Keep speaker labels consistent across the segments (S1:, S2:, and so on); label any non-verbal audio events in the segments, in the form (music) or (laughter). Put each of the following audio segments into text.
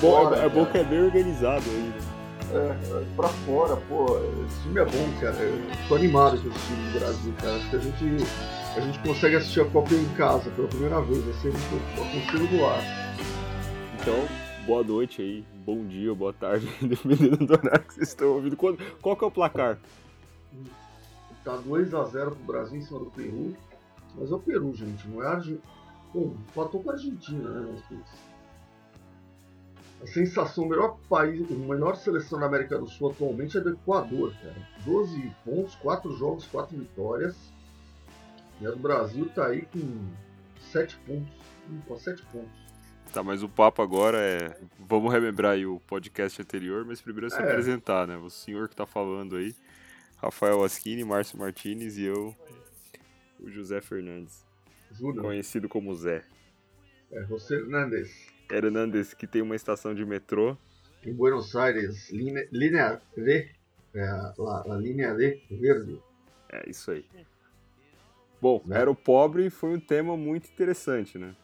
S1: bom, é, é bom que é bem organizado aí. né?
S2: É, pra fora, pô, esse time é bom, cara. Eu tô animado com esse time do Brasil, cara. Acho que a gente, a gente consegue assistir a Copa em casa pela primeira vez. Vai ser muito do ar.
S1: Então, boa noite aí, bom dia, boa tarde, (laughs) dependendo do horário que vocês estão ouvindo. Qual, qual que é o placar?
S2: Tá 2x0 pro Brasil em cima do Peru. Mas é o Peru, gente, não é a Argentina. Bom, empatou com a Argentina, né? Mas. A sensação, o melhor país, a melhor seleção da América do Sul atualmente é do Equador, cara. 12 pontos, 4 jogos, 4 vitórias. E do Brasil tá aí com 7 pontos. Hum, Com 7 pontos.
S1: Tá, mas o papo agora é. Vamos relembrar aí o podcast anterior, mas primeiro é se
S2: É.
S1: apresentar, né? O senhor que tá falando aí, Rafael Aschini, Márcio Martinez e eu, o José Fernandes,
S2: Júnior,
S1: conhecido como Zé.
S2: é José Hernández.
S1: Hernandes, que tem uma estação de metrô.
S2: Em Buenos Aires, linha, linha D, é, a, linha D verde.
S1: É isso aí. Bom,
S2: Né?
S1: era o pobre foi um tema muito interessante, né?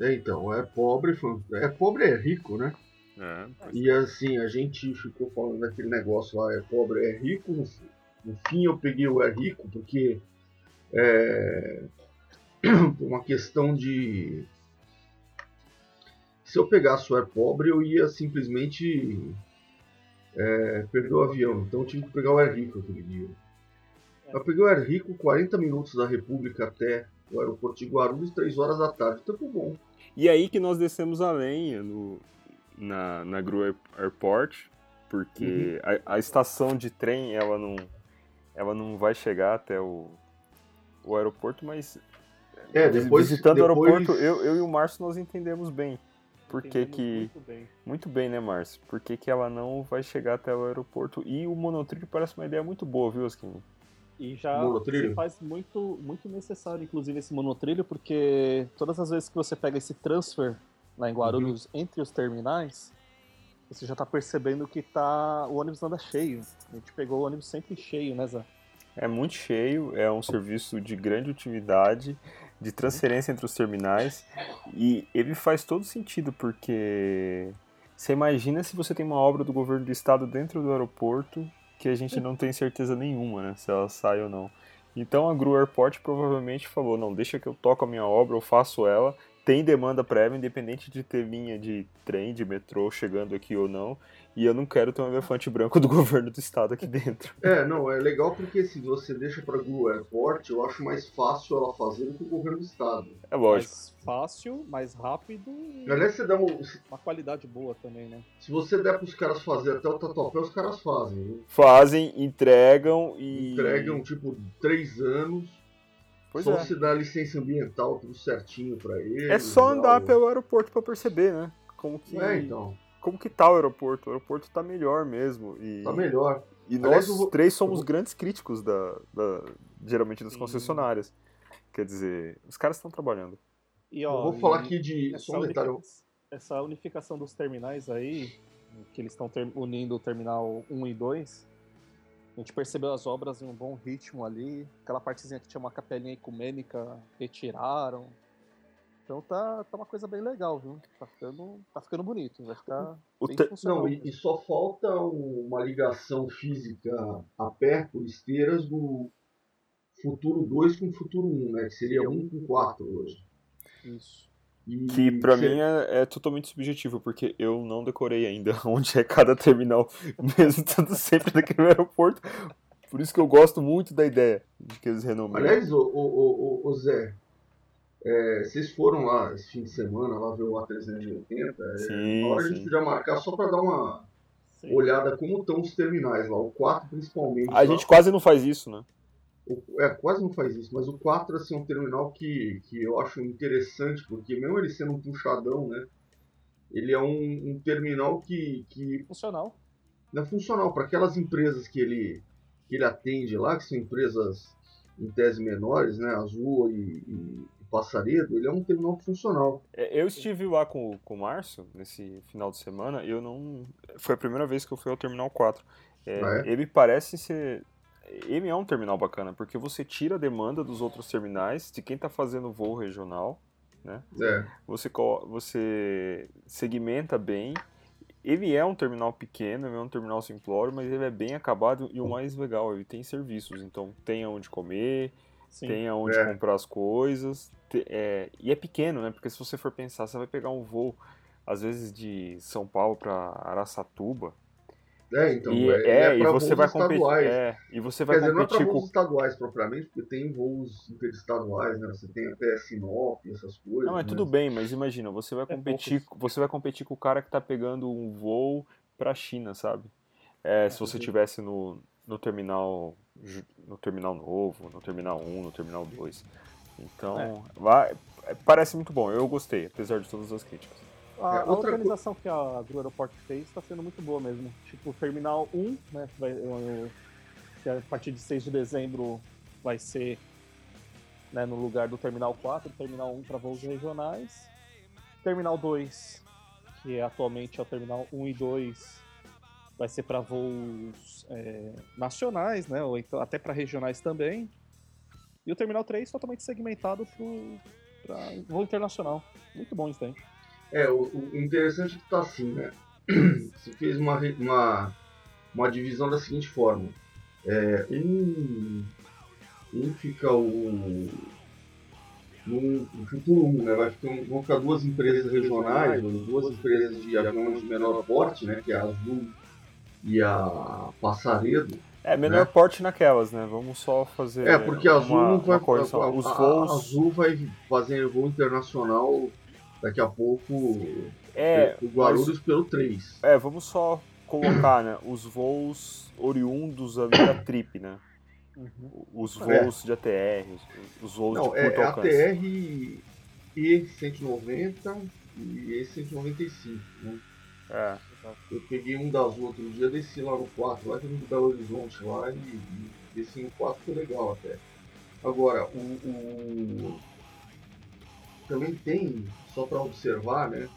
S2: É, então, é pobre, foi- é pobre é rico, né?
S1: É,
S2: E assim, a gente ficou falando daquele negócio lá, é pobre, é rico. No, no fim eu peguei o é rico porque é (clears throat) uma questão de. Se eu pegasse o é pobre, eu ia simplesmente é, perder o avião. Então eu tive que pegar o é rico aquele dia. Eu peguei o é rico 40 minutos da República até o aeroporto de Guarulhos, 3 horas da tarde. Tempo bom.
S1: E aí que nós descemos a lenha no, na, na Gru Air- Airport, porque a, a estação de trem ela não, ela não vai chegar até o, o aeroporto, mas
S2: É, depois.
S1: visitando o
S2: depois...
S1: aeroporto, eu, eu e o Márcio nós entendemos bem. Por que que...
S3: Muito bem.
S1: Muito bem, né, Márcio? Por que, que ela não vai chegar até o aeroporto? E o monotrilho parece uma ideia muito boa, viu, Askin?
S3: E já
S2: Monotrilho?
S3: faz muito, muito necessário, inclusive, esse monotrilho, porque todas as vezes que você pega esse transfer lá em Guarulhos
S2: Uhum.
S3: entre os terminais, você já tá percebendo que tá, o ônibus anda cheio. A gente pegou o ônibus sempre cheio, né, Zé?
S1: É muito cheio, é um serviço de grande utilidade, de transferência entre os terminais, e ele faz todo sentido, porque você imagina se você tem uma obra do governo do estado dentro do aeroporto que a gente não tem certeza nenhuma, né, se ela sai ou não. Então a Gru Airport provavelmente falou, não, deixa que eu toco a minha obra, eu faço ela, tem demanda prévia, independente de ter linha de trem, de metrô chegando aqui ou não, e eu não quero ter um elefante branco (laughs) do governo do estado aqui dentro.
S2: É, não, é legal porque se você deixa pra Gru Airport, eu acho mais fácil ela fazer do que o governo do estado.
S1: É lógico.
S3: Mais fácil, mais rápido e
S2: Aliás, você dá um,
S3: uma qualidade boa também, né?
S2: se você der pros caras fazer até o tatuapé, os caras fazem. viu?
S1: fazem, entregam e.
S2: Entregam, tipo, três anos,
S1: Pois
S2: só
S1: é.
S2: se dá licença ambiental, tudo certinho pra eles.
S1: É só andar
S2: o-
S1: pelo aeroporto pra perceber, né? Como que,
S2: É, então,
S1: como que tá o aeroporto? O aeroporto tá melhor mesmo. E,
S2: tá melhor.
S1: e
S2: Aliás,
S1: nós
S2: vou-
S1: três somos
S2: vou-
S1: grandes críticos da, da- geralmente das
S3: Sim.
S1: concessionárias. Quer dizer, os caras estão trabalhando.
S3: E, ó,
S2: Eu vou falar aqui de.
S3: Essa,
S2: Só um detalhe.
S3: unifica- essa unificação dos terminais aí, que eles estão ter- unindo o terminal 1 e 2, a gente percebeu as obras em um bom ritmo ali. Aquela partezinha que tinha uma capelinha ecumênica, retiraram. Então tá, tá uma coisa bem legal, viu? Tá ficando, tá ficando bonito, vai ficar
S1: O
S3: bem.
S2: Não, e, e só falta um- uma ligação física a pé por esteiras do Futuro 2 com Futuro 1, né? Que seria 1 com 4 hoje.
S3: Isso.
S2: E
S1: Que pra
S2: se-
S1: mim é, é totalmente subjetivo, porque eu não decorei ainda (laughs) onde é cada terminal, (laughs) mesmo estando sempre naquele aeroporto. Por isso que eu gosto muito da ideia de que eles renomeiam.
S2: Aliás, o, o, o, o Zé, é, vocês foram lá esse fim de semana, lá ver o A380, é,
S1: Sim,
S2: na hora a gente
S1: sim.
S2: podia marcar só pra dar uma
S3: Sim.
S2: olhada como estão os terminais lá, o 4 principalmente.
S1: A
S2: lá.
S1: gente quase não faz isso, né?
S2: O- é, quase não faz isso, mas o 4 assim, é um terminal que, que eu acho interessante, porque mesmo ele sendo um puxadão, né? Ele é um, um terminal que, que
S3: Funcional.
S2: não é funcional para aquelas empresas que ele, que ele atende lá, que são empresas em tese menores, né? Azul e, e Passaredo, ele é um terminal funcional.
S1: É, Eu estive lá com, com o Márcio nesse final de semana e eu não. Foi a primeira vez que eu fui ao Terminal 4. É,
S2: Ah, é?
S1: Ele parece ser. Ele é um terminal bacana, porque você tira a demanda dos outros terminais, de quem está fazendo voo regional, né?
S2: É.
S1: Você, você segmenta bem. Ele é um terminal pequeno, ele é um terminal simplório, mas ele é bem acabado e o mais legal, ele tem serviços. Então tem aonde comer,
S3: Sim.
S1: tem aonde
S2: É.
S1: comprar as coisas. te- é, e é pequeno, né? Porque se você for pensar, você vai pegar um voo, às vezes de São Paulo para Araçatuba.
S2: É, então,
S1: e,
S2: é,
S1: é,
S2: é
S1: e
S2: pra
S1: você
S2: voos
S1: vai competir.
S2: estaduais.
S1: É, e você vai
S2: Quer dizer, não é para
S1: competir
S2: voos
S1: com.
S2: estaduais propriamente, porque tem voos interestaduais, né? Você tem até Sinop, essas coisas.
S1: Não, é
S2: né?
S1: tudo bem, mas imagina, você vai
S3: É
S1: competir, você vai competir com o cara que tá pegando um voo pra China, sabe? É, se você
S3: Uhum.
S1: tivesse no, no terminal no terminal novo, no terminal 1, no terminal 2. Então,
S3: É.
S1: vai, parece muito bom. Eu gostei, apesar de todas as críticas.
S3: A,
S2: É,
S3: a organização que a do aeroporto fez está sendo muito boa mesmo. Tipo, o Terminal 1, né, que, vai, que a partir de 6 de dezembro vai ser né, no lugar do Terminal 4, Terminal 1 para voos regionais. Terminal 2, que é, atualmente é o Terminal 1 e 2, vai ser para voos é, nacionais, né, ou então até para regionais também. E o Terminal 3 totalmente segmentado para voo internacional. Muito bom, instante.
S2: É, o, o interessante é que tá assim, né? (clears throat) Você fez uma, uma, uma divisão da seguinte forma. É, um, um fica o. No, no futuro 1, né? Vai ficar, vão ficar duas empresas regionais, duas empresas de aviões de menor porte, né? Que é a Azul e a Passaredo.
S1: É, menor
S2: Né?
S1: porte naquelas, né? Vamos só fazer
S2: É, porque a Azul
S1: uma,
S2: não vai.
S1: uma correção.
S2: a- a- a. Azul vai fazer voo internacional daqui a pouco.
S1: É,
S2: o Guarulhos pelo 3.
S1: É, vamos só colocar, né, os voos oriundos ali da Trip, né? Os
S2: É.
S1: voos de ATR, os, os voos
S2: Não,
S1: de
S2: é,
S1: curto
S2: é
S1: alcance.
S2: ATR E190 e E195. Né?
S1: É.
S2: Eu peguei um das outro dia, desci lá no 4, lá que no Belo Horizonte lá e, e desci no 4 foi legal até. Agora, o, o- também tem, só para observar, né?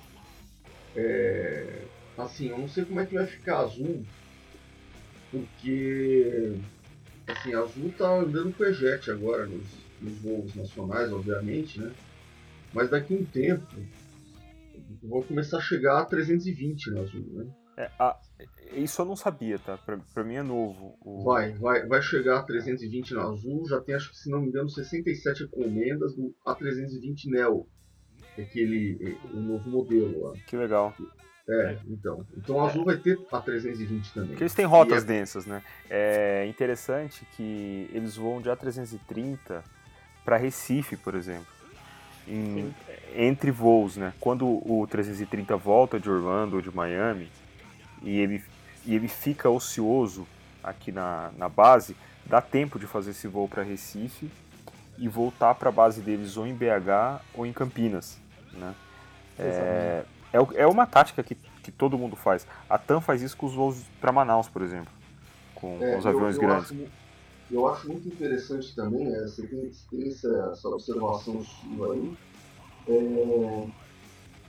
S2: É, assim, eu não sei como é que vai ficar azul, porque assim, Azul tá andando com Ejet agora nos, nos voos nacionais, obviamente, né? Mas daqui a um tempo vão começar a chegar a 320 na Azul, né?
S1: É, a- isso eu não sabia, tá? Pra, pra mim é novo. O-
S2: Vai, vai, vai chegar a 320 na Azul, já tem, acho que se não me engano, 67 encomendas do A320 Neo, aquele, o novo modelo lá.
S1: Que legal.
S2: É, então. Então a Azul vai ter a 320 também.
S1: Porque eles têm rotas
S2: E
S1: densas, né? É interessante que eles voam de A330 para Recife, por exemplo. Em- entre voos, né? Quando o 330 volta de Orlando ou de Miami e ele, e ele fica ocioso aqui na, na base, dá tempo de fazer esse voo para Recife e voltar para a base deles ou em BH ou em Campinas, né? É, é, é uma tática que, que todo mundo faz. A TAM faz isso com os voos para Manaus, por exemplo, com,
S2: É,
S1: com os
S2: eu-
S1: aviões
S2: eu
S1: grandes.
S2: acho eu acho muito interessante também, é, você tem, tem essa, essa observação sua aí. É,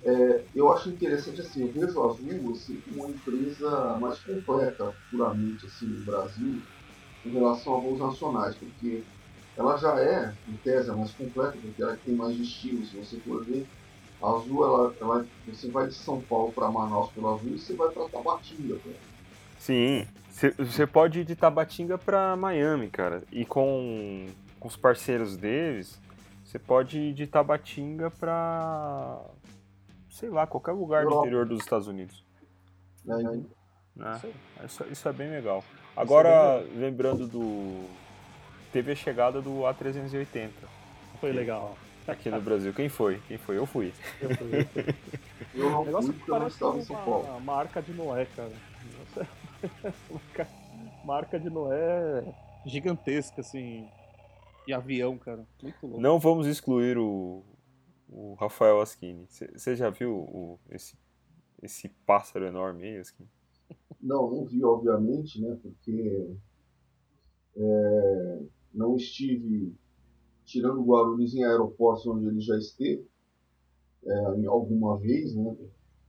S2: é, eu acho interessante assim, eu vejo a Azul assim, uma empresa mais completa puramente assim, no Brasil em relação a voos nacionais, porque ela já é, em tese, mais completa, porque ela tem mais destinos, se você for ver. A Azul, ela, ela- você vai de São Paulo para Manaus pela Azul e você vai para Tabatinga. cara.
S1: Sim, você pode ir de Tabatinga para Miami, cara. E com, com os parceiros deles, você pode ir de Tabatinga para sei lá, qualquer lugar do
S2: Europa.
S1: interior dos Estados Unidos.
S2: Né?
S1: Né?
S3: Isso.
S1: Isso, é bem legal.
S3: é
S1: Agora, lembrando do. Teve a chegada do A380
S3: Foi legal.
S1: aqui no Brasil. Quem foi? Quem foi? Eu fui.
S3: Eu fui, eu (laughs) fui.
S2: Eu não
S3: O negócio
S2: fui
S3: que
S2: eu
S3: parece
S2: Paulo.
S3: uma marca de Noé, cara. (laughs) Marca de Noé gigantesca, assim. E avião, cara. Muito louco.
S1: Não vamos excluir o, o Rafael Aschini. Você já viu o- esse, esse pássaro enorme aí, Aschini?
S2: Não, não vi, obviamente, né? Porque é, não estive tirando Guarulhos em aeroportos onde ele já esteve é, alguma vez, né?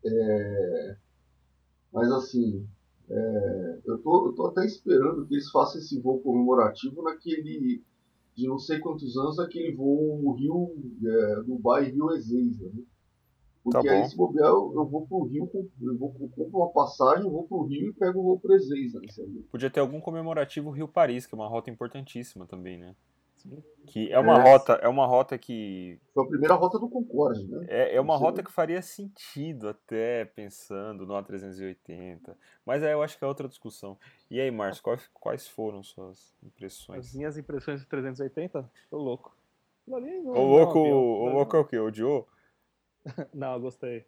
S2: É, mas assim, É, eu, tô, eu tô até esperando que eles façam esse voo comemorativo naquele. De não sei quantos anos, aquele voo Rio. É, Dubai Rio Ezeiza, né? Porque
S1: Tá
S2: aí, se bobear, eu, eu vou pro Rio, eu vou compro uma passagem, eu vou pro Rio e pego o voo pro Ezeiza nesse avião.
S1: Podia ter algum comemorativo Rio-Paris, que é uma rota importantíssima também, né?
S3: Sim.
S1: Que é uma
S2: É.
S1: rota, é uma rota que
S2: Foi a primeira rota do Concorde, né?
S1: é, é uma
S2: Sim.
S1: rota que faria sentido até pensando no A380. Mas aí eu acho que é outra discussão. E aí, Márcio, quais, quais foram suas
S3: As
S1: impressões?
S3: minhas impressões de 380, tô louco. Aquilo ali não-
S1: O louco, o
S3: não é
S1: louco é o quê? Odiou? (laughs)
S3: Não, eu gostei.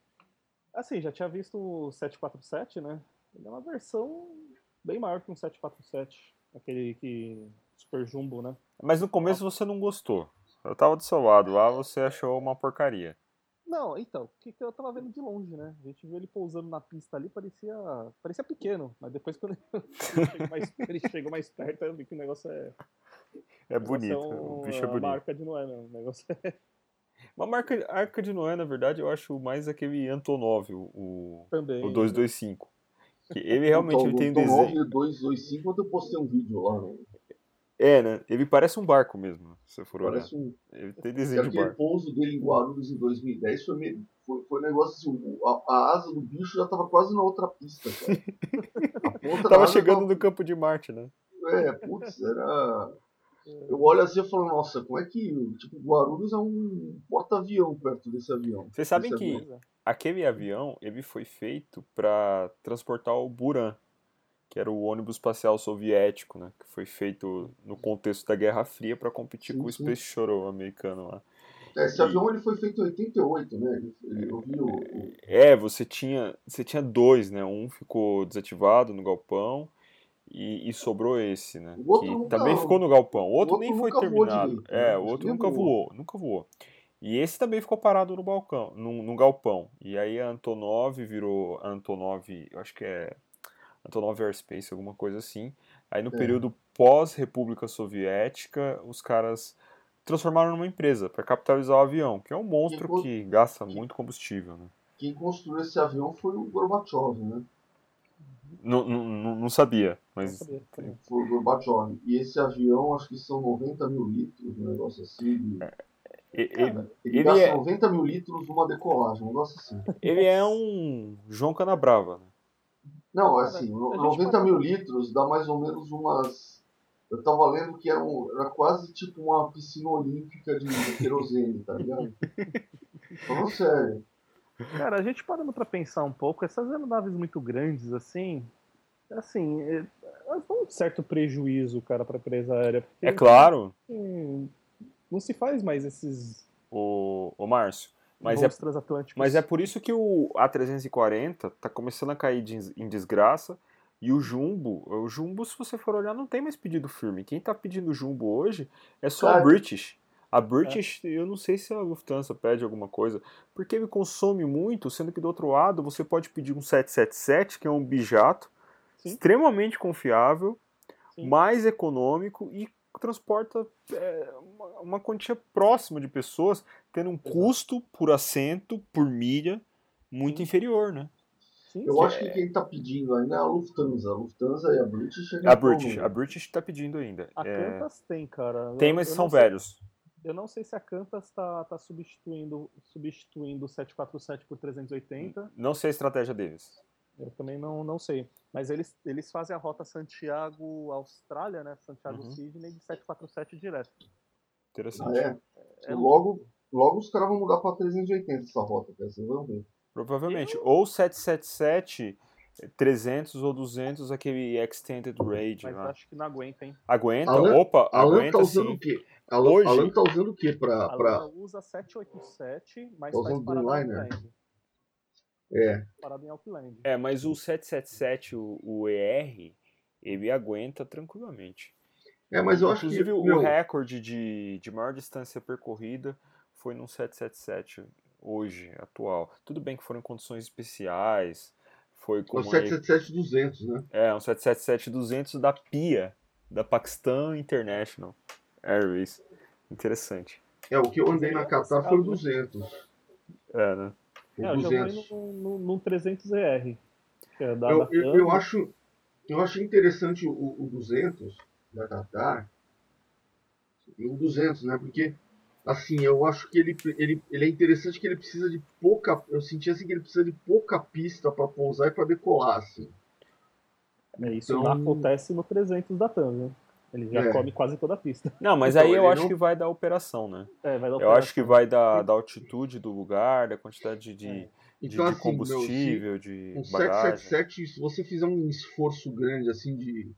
S3: Assim, já tinha visto o 747, né? Ele é uma versão bem maior que um 747. Aquele que. Super Jumbo, né?
S1: Mas no começo você não gostou. Eu tava do seu lado, lá você achou uma porcaria.
S3: Não, então, o que que eu tava vendo de longe, né? A gente viu ele pousando na pista ali, parecia. parecia pequeno, mas depois quando (laughs) ele chegou mais, ele chegou mais perto, eu vi que o negócio é.
S1: É
S3: o negócio
S1: bonito,
S3: um-
S1: o bicho é
S3: uma
S1: bonito.
S3: marca de Noé mesmo. O negócio é (laughs)
S1: Uma marca, arca de Noé, na verdade, eu acho mais aquele Antonov, o, o,
S3: também.
S1: o 225. Que ele realmente ele tem um desenho.
S2: 225, quando eu postei um vídeo lá, né?
S1: É, né? Ele parece um barco mesmo, se for olhar.
S2: parece um.
S1: Ele tem desenho de barco.
S2: pouso dele em Guarulhos em 2010 foi, meio, foi, foi um negócio assim, a, a asa do bicho já tava quase na outra pista, cara. (laughs)
S1: Tava chegando
S2: tava-
S1: no campo de Marte, né?
S2: É, putz, era. Eu olho assim e falo, nossa, como é que. Tipo, Guarulhos é um porta-avião perto desse avião.
S1: Vocês sabem que
S2: avião.
S1: aquele avião, ele foi feito para transportar o Buran, que era o ônibus espacial soviético, né? Que foi feito no contexto da Guerra Fria para competir
S2: Sim,
S1: com o. Space Shuttle americano lá.
S2: É, Esse avião ele foi feito em 88, né? Eu vi o. o-
S1: É, você tinha, você tinha dois, né? Um ficou desativado no galpão e, e sobrou esse, né?
S2: O outro
S1: que
S2: nunca-
S1: também ficou no galpão. O outro,
S2: o outro
S1: nem foi
S2: voou
S1: terminado.
S2: direito,
S1: é,
S2: né?
S1: o outro nunca
S2: nem
S1: voou, nunca voou. E esse também ficou parado no balcão, no, no galpão. E aí a Antonov virou Antonov, eu acho que é Antonov Airspace, alguma coisa assim. Aí no
S2: É.
S1: período pós-República Soviética, os caras transformaram numa empresa para capitalizar o avião, que é um monstro
S2: co-
S1: que gasta muito combustível, né?
S2: Quem construiu esse avião foi o Gorbachev, né?
S1: Não, não, não- sabia,
S3: Não
S1: mas
S3: sabia.
S2: Foi o Gorbachev. E esse avião, acho que são 90 mil litros, um negócio assim. de-
S1: e- e-
S3: Cara,
S2: Ele,
S1: Ele
S2: gasta
S1: é-
S2: 90 mil litros numa decolagem, um negócio assim.
S1: ele é um João Canabrava, né?
S2: Não,
S3: Cara,
S2: assim,
S3: a
S2: no-
S3: gente
S2: 90
S3: pode-
S2: mil litros dá mais ou menos umas. Eu tava lendo que era, um- era quase tipo uma piscina olímpica de, querosene, tá ligado? (laughs) Falando sério.
S3: Cara, a gente parando pra pensar um pouco, essas aeronaves muito grandes, assim, assim, é- elas dão um certo prejuízo, cara, pra empresa aérea.
S1: É claro,
S3: assim, não se faz mais esses
S1: o, o Márcio, mas é, mas é por isso que o A340 tá começando a cair de- em desgraça e o Jumbo, o Jumbo, se você for olhar, não tem mais pedido firme. Quem tá pedindo Jumbo hoje é só a. British. A British, eu não sei se a Lufthansa pede alguma coisa, porque ele consome muito, sendo que do outro lado você pode pedir um 777, que é um bijato,
S3: Sim.
S1: extremamente confiável,
S3: Sim.
S1: mais econômico e transporta é, uma, uma quantia próxima de pessoas, tendo um
S3: Exato.
S1: custo por assento, por milha, muito
S3: Sim.
S1: inferior, né?
S3: Sim,
S2: Eu
S3: sim.
S2: acho que quem tá pedindo ainda é a Lufthansa. A Lufthansa e a British
S1: A British, a British está pedindo ainda.
S3: A
S1: É,
S3: Qantas tem, cara.
S1: tem, mas
S3: eu
S1: são
S3: sei-
S1: velhos.
S3: eu não sei se a Qantas tá, tá substituindo, substituindo o 747 por 380.
S1: Não sei a estratégia deles.
S3: Eu também não, não sei. Mas eles, eles fazem a rota Santiago-Austrália, né? Santiago-Sydney de 747 direto.
S2: Ah,
S1: Interessante.
S2: é?
S3: É
S2: logo, logo os caras vão mudar pra 380 essa rota, cara. Vocês vão ver.
S1: Provavelmente. Ou 777, 300 ou 200, aquele Extended Range
S3: Mas
S1: lá.
S3: acho que não aguenta, hein?
S1: Aguenta?
S2: Alan-
S1: Opa,
S2: Alan
S1: aguenta
S2: tá usando
S1: sim.
S2: o quê? Alan,
S1: Hoje-
S2: Alan tá usando o quê pra.
S3: A
S2: pra...
S3: Usa 787, mas
S2: Tá
S3: faz
S2: usando
S3: parada em
S2: Dreamliner?
S3: Auckland.
S2: É.
S3: Parada em Auckland.
S1: É, mas o 777, o, o ER, ele aguenta tranquilamente.
S2: É, mas eu acho
S1: Inclusive,
S2: que.
S1: o
S2: meu,
S1: recorde de, de maior distância percorrida foi num 777 hoje, atual. Tudo bem que foram em condições especiais, foi
S2: é
S1: com
S2: o 777-200, né?
S1: É, um 777-200 da PIA, da Pakistan International Airways. Interessante.
S2: É, o que eu andei na Qatar foi o
S3: né?
S2: 200.
S1: É, né?
S2: Foi
S3: É, eu já
S2: 200.
S3: fui num, num, num 300ER. Que é da,
S2: Eu, eu, eu acho, eu achei interessante o, o 200 da Qatar e o 200, né? Porque assim, eu acho que ele, ele, ele é interessante que ele precisa de pouca, eu senti assim que ele precisa de pouca pista para pousar e para decolar, assim.
S3: É, isso então... acontece no 300 da TAM, viu? Ele já é. come quase toda a pista.
S1: Não, mas
S3: então,
S1: aí eu acho não... que vai da operação, né?
S3: É, vai da
S1: operação. Eu acho que vai da, da altitude do lugar, da quantidade de, é. então, de, de assim, combustível, meu, de
S2: um
S1: bagagem.
S2: 777, se você fizer um esforço grande, assim, de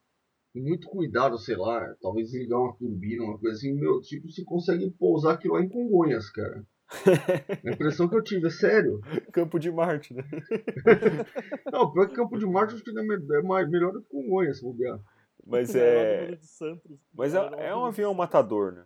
S2: muito cuidado, sei lá, talvez ligar uma turbina, uma coisa assim, meu, tipo, você consegue pousar aquilo lá em Congonhas, cara. (laughs) A impressão que eu tive, é sério.
S1: Campo de Marte, né? (laughs)
S2: Não, pior que Campo de Marte acho que é mais, melhor do que Congonhas, se bobear.
S1: Mas (laughs) é. Mas é, é um avião matador, né?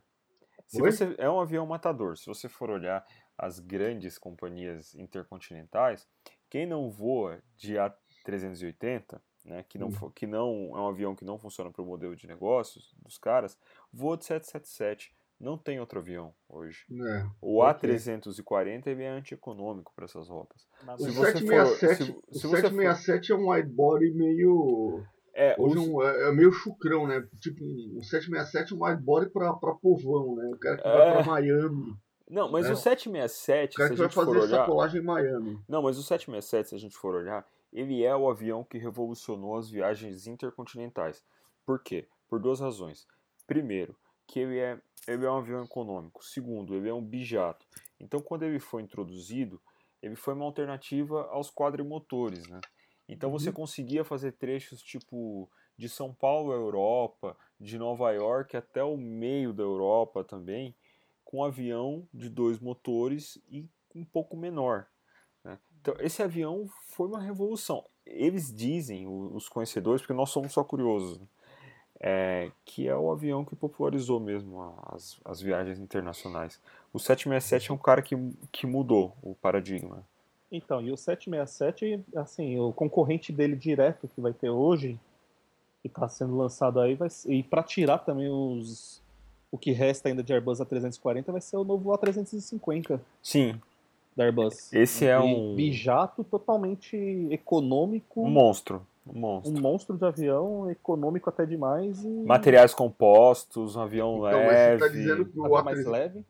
S1: Se você, é um avião matador. Se você for olhar as grandes companhias intercontinentais, quem não voa de A380, né, que, não, hum. que não é um avião que não funciona para o modelo de negócios dos caras, voa de 777. Não tem outro avião hoje.
S2: É,
S1: o A340 ele é antieconômico para essas rotas.
S2: o, 767, for, se, se o 767 for... é um widebody meio é, Hoje os... é, é, meio chucrão, né? Tipo, um 767 um widebody pra povão, né? O cara que é... vai pra Miami.
S1: Não, mas né? o 767,
S2: o cara
S1: que
S2: vai fazer
S1: olhar...
S2: sacolagem em Miami.
S1: Não, mas o 767, se a gente for olhar, ele é o avião que revolucionou as viagens intercontinentais. Por quê? Por duas razões. Primeiro, que ele é, ele é um avião econômico. Segundo, ele é um bijato. Então, quando ele foi introduzido, ele foi uma alternativa aos quadrimotores, né? Então você uhum. conseguia fazer trechos tipo de São Paulo à Europa, de Nova York até o meio da Europa também, com um avião de dois motores e um pouco menor. Então esse avião foi uma revolução. Eles dizem, os conhecedores, porque nós somos só curiosos, né? é, que é o avião que popularizou mesmo as, as viagens internacionais. O 767 é um cara que, que mudou o paradigma.
S3: Então, e o 767, assim, o concorrente dele direto que vai ter hoje, que está sendo lançado aí, vai ser, e para tirar também os o que resta ainda de Airbus A340 vai ser o novo A350.
S1: Sim.
S3: Da Airbus.
S1: Esse é um
S3: bijato totalmente econômico.
S1: Um monstro. Um monstro.
S3: Um monstro de avião, econômico até demais. E...
S1: Materiais compostos, um avião então, leve. Mas você tá
S2: dizendo que o
S3: A3... mais leve.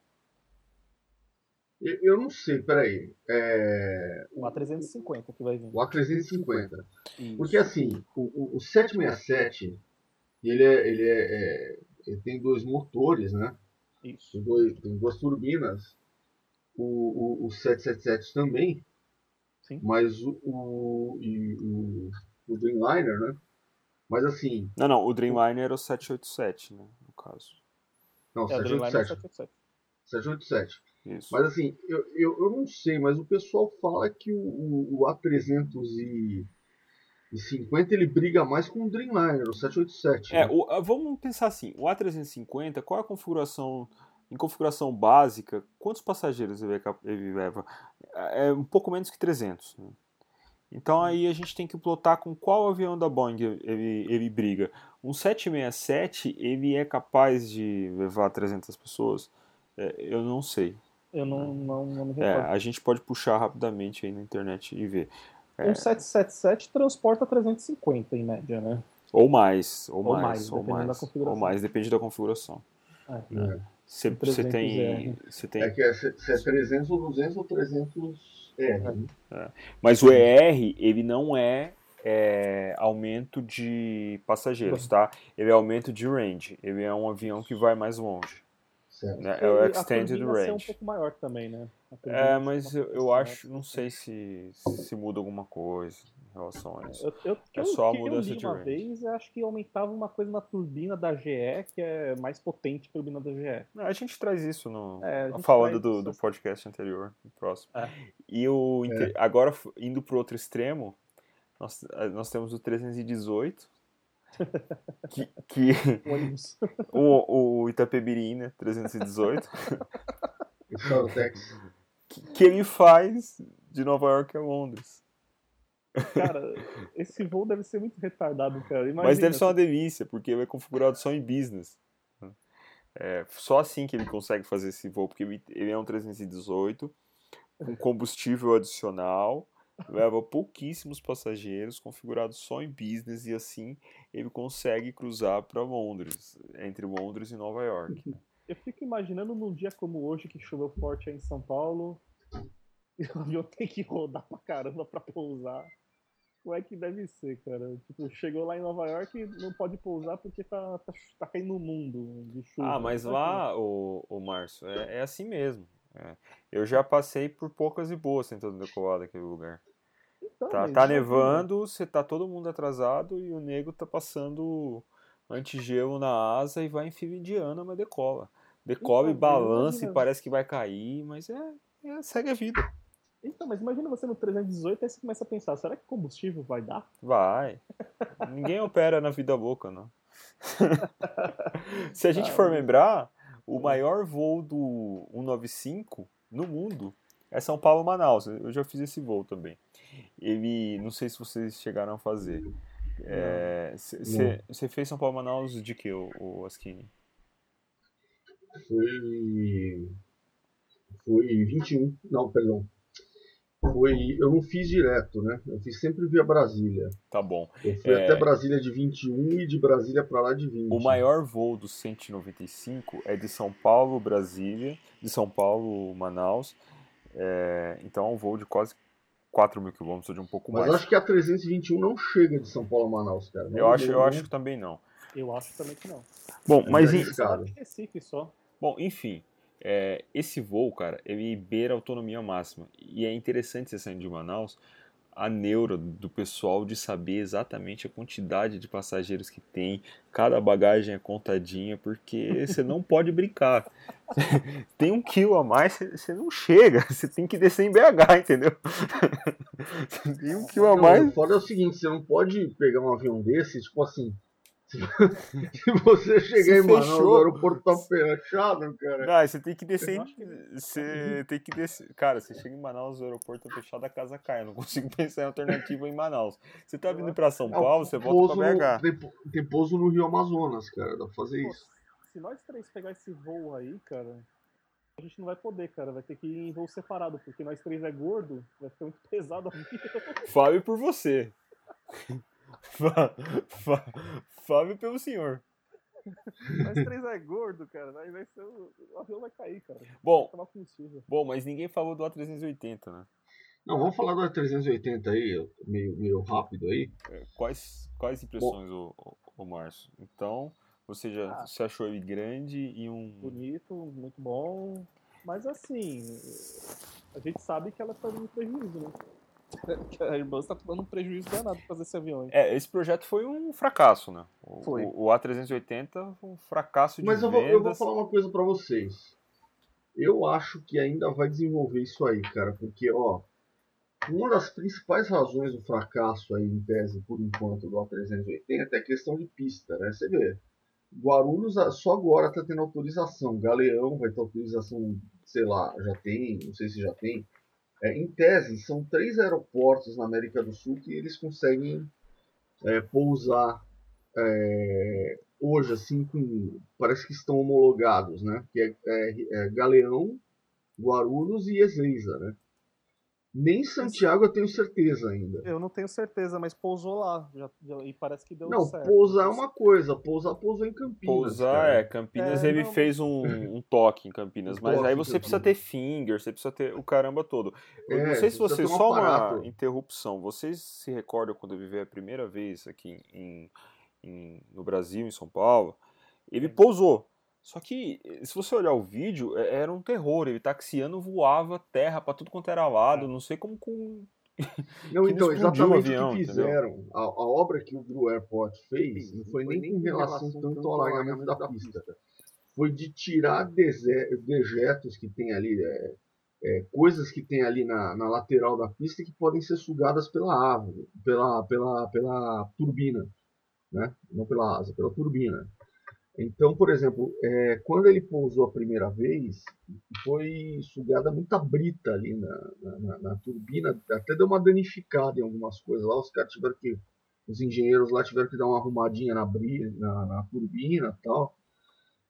S2: Eu não sei, peraí. É...
S3: O A350 que vai vir.
S2: O A350. Isso. Porque assim, o, o, o 767, ele, é, ele, é, é, ele tem dois motores, né?
S3: Isso.
S2: Tem, dois, tem duas turbinas. O, o, o 777 também.
S3: Sim.
S2: Mas o, o, o, o Dreamliner, né? Mas assim.
S1: Não, não, o Dreamliner era o 787, né? No caso.
S2: Não, é, 787. 787. Isso. Mas assim, eu, eu, eu, não sei, mas o pessoal fala que o, o, o A350 ele briga mais com o Dreamliner, o 787.
S1: É,
S2: né?
S1: o, vamos pensar assim, o A350, qual é a configuração, em configuração básica, quantos passageiros ele, leva? É um pouco menos que 300, né? Então aí a gente tem que plotar com qual avião da Boeing ele, ele briga. Um 767, ele é capaz de levar 300 pessoas? É, eu não sei.
S3: Eu não, não, não me
S1: é, recordo. É, a gente pode puxar rapidamente aí na internet e ver.
S3: É... Um 777 transporta 350 em média, né?
S1: Ou mais, ou,
S3: ou
S1: mais,
S3: mais, ou mais,
S1: ou mais, depende da configuração.
S3: É. é.
S1: Você, você tem, você tem.
S2: É que é, se é 300 ou 200 ou 300 R. Né?
S1: É. Mas o ER, ele não é, é, aumento de passageiros, tá? Ele é aumento de range. Ele é um avião que vai mais longe. Né? É o Extended Range.
S3: um pouco maior também, né?
S1: É, mas eu, eu acho, não sei se, se muda alguma coisa relação a isso.
S3: Eu, eu,
S1: é só
S3: a
S1: mudança
S3: eu
S1: de
S3: uma
S1: range.
S3: vez, eu acho que aumentava uma coisa na turbina da GE, que é mais potente que a turbina da GE.
S1: A gente traz isso no
S3: é,
S1: falando do, do podcast anterior, no próximo.
S3: É.
S1: E o é. agora indo para o outro extremo, nós, nós temos o 318 (laughs) que, que o, (laughs) o Itapebirim, né, 318, (laughs) que, que ele faz de Nova York a Londres.
S3: Cara, esse voo deve ser muito retardado, cara. Imagina,
S1: Mas deve ser uma delícia, porque ele é configurado só em business. É só assim que ele consegue fazer esse voo, porque ele é um 318 com combustível adicional, leva pouquíssimos passageiros, configurado só em business, e assim ele consegue cruzar para Londres, entre Londres e Nova York. (laughs)
S3: Eu fico imaginando num dia como hoje, que choveu forte aí em São Paulo, (laughs) e o avião tem que rodar pra caramba pra pousar. Como é que deve ser, cara? Tipo, chegou lá em Nova York e não pode pousar porque tá, tá, tá caindo o mundo de chuva.
S1: Ah, mas
S3: é
S1: lá, o, o Márcio, é, é assim mesmo. é. Eu já passei por poucas e boas tentando decolar daquele lugar.
S3: Então,
S1: Tá, tá nevando, você tá todo mundo atrasado e o nego tá passando antigelo na asa e vai em fila indiana, mas decola. Decola e
S3: Então, mas
S1: balança e parece que vai cair, mas é, é segue a vida.
S3: Então, mas imagina você no 318 aí você começa a pensar, será que combustível vai dar?
S1: Vai. Ninguém opera na vida louca, não. (laughs) Se a gente for lembrar, o maior voo do 195 no mundo é São Paulo-Manaus. Eu já fiz esse voo também. Ele, não sei se vocês chegaram a fazer. Você fez São Paulo-Manaus de que, o, o Askini?
S2: Foi. Foi 21. Não, perdão. Foi. Eu não fiz direto, né? Eu fiz sempre via Brasília.
S1: Tá bom.
S2: Eu fui
S1: É.
S2: até Brasília de 21 e de Brasília pra lá de 20.
S1: O maior voo do 195 é de São Paulo, Brasília, de São Paulo, Manaus. É, então é um voo de quase 4 mil quilômetros, ou de um pouco
S2: Mas
S1: mais.
S2: acho que a 321 não chega de São Paulo a Manaus, cara. Não,
S1: Eu acho,
S2: não-
S1: eu acho que também não.
S3: Eu acho também que não.
S1: Bom, mas,
S2: é
S3: de Recife só.
S1: bom, enfim, é, esse voo, cara, ele beira a autonomia máxima. E é interessante você saindo de Manaus, a neura do pessoal de saber exatamente a quantidade de passageiros que tem, cada bagagem é contadinha, porque você não (laughs) pode brincar. (laughs) Tem um quilo a mais, você- não chega, (laughs) você tem que descer em BH, entendeu? Tem um quilo a
S2: Não,
S1: mais.
S2: o foda é o seguinte, você não pode pegar um avião desse, tipo assim. (laughs) Se, você chegar
S1: Se
S2: em Manaus,
S1: fechou.
S2: o aeroporto tá fechado, cara.
S1: Não, você tem que descer. Você tem que descer. Cara, você chega em Manaus, o aeroporto é fechado, a casa cai. Eu não (laughs) consigo pensar em alternativa em Manaus. Você tá vindo pra São
S2: Não,
S1: Paulo, você volta pra
S2: no-
S1: BH.
S2: tem, tem pouso no Rio Amazonas, cara. Dá pra fazer
S3: Pô,
S2: isso.
S3: se nós três pegar esse voo aí, cara, a gente não vai poder, cara. Vai ter que ir em voo separado, porque nós três é gordo, vai ficar muito (laughs) pesado a vida.
S1: Fale por você. (laughs) Fa- fa- Fale pelo senhor.
S3: Nós três é gordo, cara. Vai, vai ser, o, o avião vai cair, cara.
S1: Bom, bom, mas ninguém falou do A380, né?
S2: Não, vamos falar do 380 aí, meio, meio rápido aí.
S1: É, Quais, quais impressões, o, o, o Márcio? Então, você já
S3: Ah.
S1: você achou ele grande e um.
S3: Bonito, muito bom. Mas assim, a gente sabe que ela tá dando prejuízo, né? (laughs) A Airbus tá dando um prejuízo danado pra fazer esse avião aí.
S1: É, esse projeto foi um fracasso, né? O,
S3: Foi.
S1: o, o A380 foi um fracasso de
S2: Mas eu vou, eu vou falar uma coisa pra vocês. Eu acho que ainda vai desenvolver isso aí, cara, porque, ó, uma das principais razões do fracasso aí, em tese, por enquanto, do A380 é a questão de pista, né? Você vê, Guarulhos ah, só agora tá tendo autorização, Galeão vai ter autorização, sei lá, já tem, não sei se já tem. É, em tese, são três aeroportos na América do Sul que eles conseguem é, pousar é, hoje, assim, com, parece que estão homologados, né? Que é, é- é Galeão, Guarulhos e Ezeiza, né? Nem Santiago eu tenho certeza ainda.
S3: Eu não tenho certeza, mas pousou lá. Já, já- e parece que deu
S2: Não,
S3: certo.
S2: pousar é uma coisa, pousar pousou em Campinas.
S1: Pousar,
S2: cara.
S1: é, Campinas
S3: É,
S1: ele
S3: não,
S1: fez um, um toque em Campinas, (laughs)
S2: Um
S1: mas aí você precisa ter finger, você precisa ter o caramba todo. Eu
S2: É,
S1: não sei se vocês,
S2: um
S1: só uma interrupção, vocês se recordam quando eu vivi a primeira vez aqui em, em- no Brasil, em São Paulo, ele pousou. Só que, se você olhar o vídeo, é- era um terror. Ele taxiando voava terra pra tudo quanto era lado. Não sei como com. (laughs)
S2: Não, então,
S1: explodiu o
S2: exatamente
S1: avião,
S2: o que fizeram. A, a obra que o Blue Airport fez não foi nem com relação tanto ao alargamento da pista. Foi de tirar dejetos que tem ali, é, é, coisas que tem ali na, na lateral da pista que podem ser sugadas pela árvore, pela, pela, pela turbina, né? Não pela asa, pela turbina. Então, por exemplo, é, quando ele pousou a primeira vez, foi sugada muita brita ali na, na, na- na turbina, até deu uma danificada em algumas coisas lá. Os caras tiveram que, os engenheiros lá tiveram que dar uma arrumadinha na, na, na turbina tal.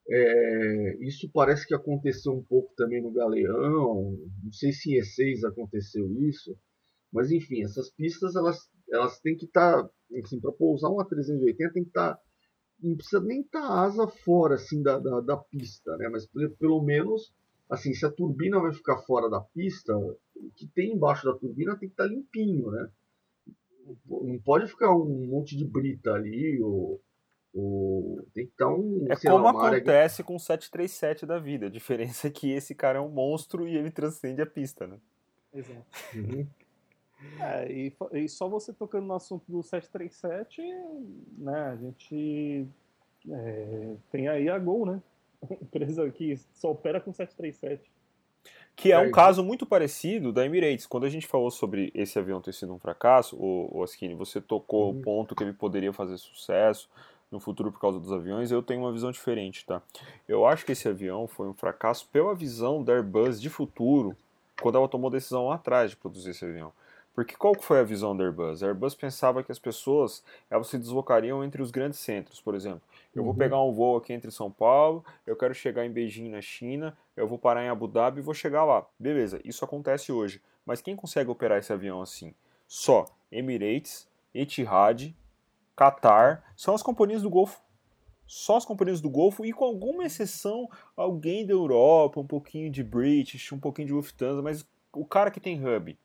S2: É, isso parece que aconteceu um pouco também no Galeão, não sei se em E6 aconteceu isso. Mas enfim, essas pistas elas, elas têm que estar, tá, assim, para pousar uma 380 tem que estar, tá, não precisa nem estar tá asa fora assim da, da, da, pista, né? Mas pelo menos, assim, se a turbina vai ficar fora da pista, o que tem embaixo da turbina tem que estar tá limpinho, né? Não pode ficar um monte de brita ali ou o... Tem que estar um.
S1: É como lá, acontece com o 737 da vida. A diferença é que esse cara é um monstro e ele transcende a pista, né?
S3: Exato. Uhum. É, e, e, só você tocando no assunto do 737, né, a gente é, tem aí a Gol, né? (laughs) Empresa que só opera com 737.
S1: Que é um caso muito parecido da Emirates. Quando a gente falou sobre esse avião ter sido um fracasso, o, o Askini, você tocou uhum. o ponto que ele poderia fazer sucesso no futuro por causa dos aviões, eu tenho uma visão diferente, tá? Eu acho que esse avião foi um fracasso pela visão da Airbus de futuro, quando ela tomou a decisão lá atrás de produzir esse avião. Porque qual foi a visão da Airbus? A Airbus pensava que as pessoas elas se deslocariam entre os grandes centros, por exemplo. Eu uhum. vou pegar um voo aqui entre São Paulo, eu quero chegar em Beijing, na China, eu vou parar em Abu Dhabi e vou chegar lá. Beleza, isso acontece hoje. Mas quem consegue operar esse avião assim? Só Emirates, Etihad Qatar, são as companhias do Golfo. Só as companhias do Golfo e com alguma exceção alguém da Europa, um pouquinho de British, um pouquinho de Lufthansa, mas o cara que tem hub.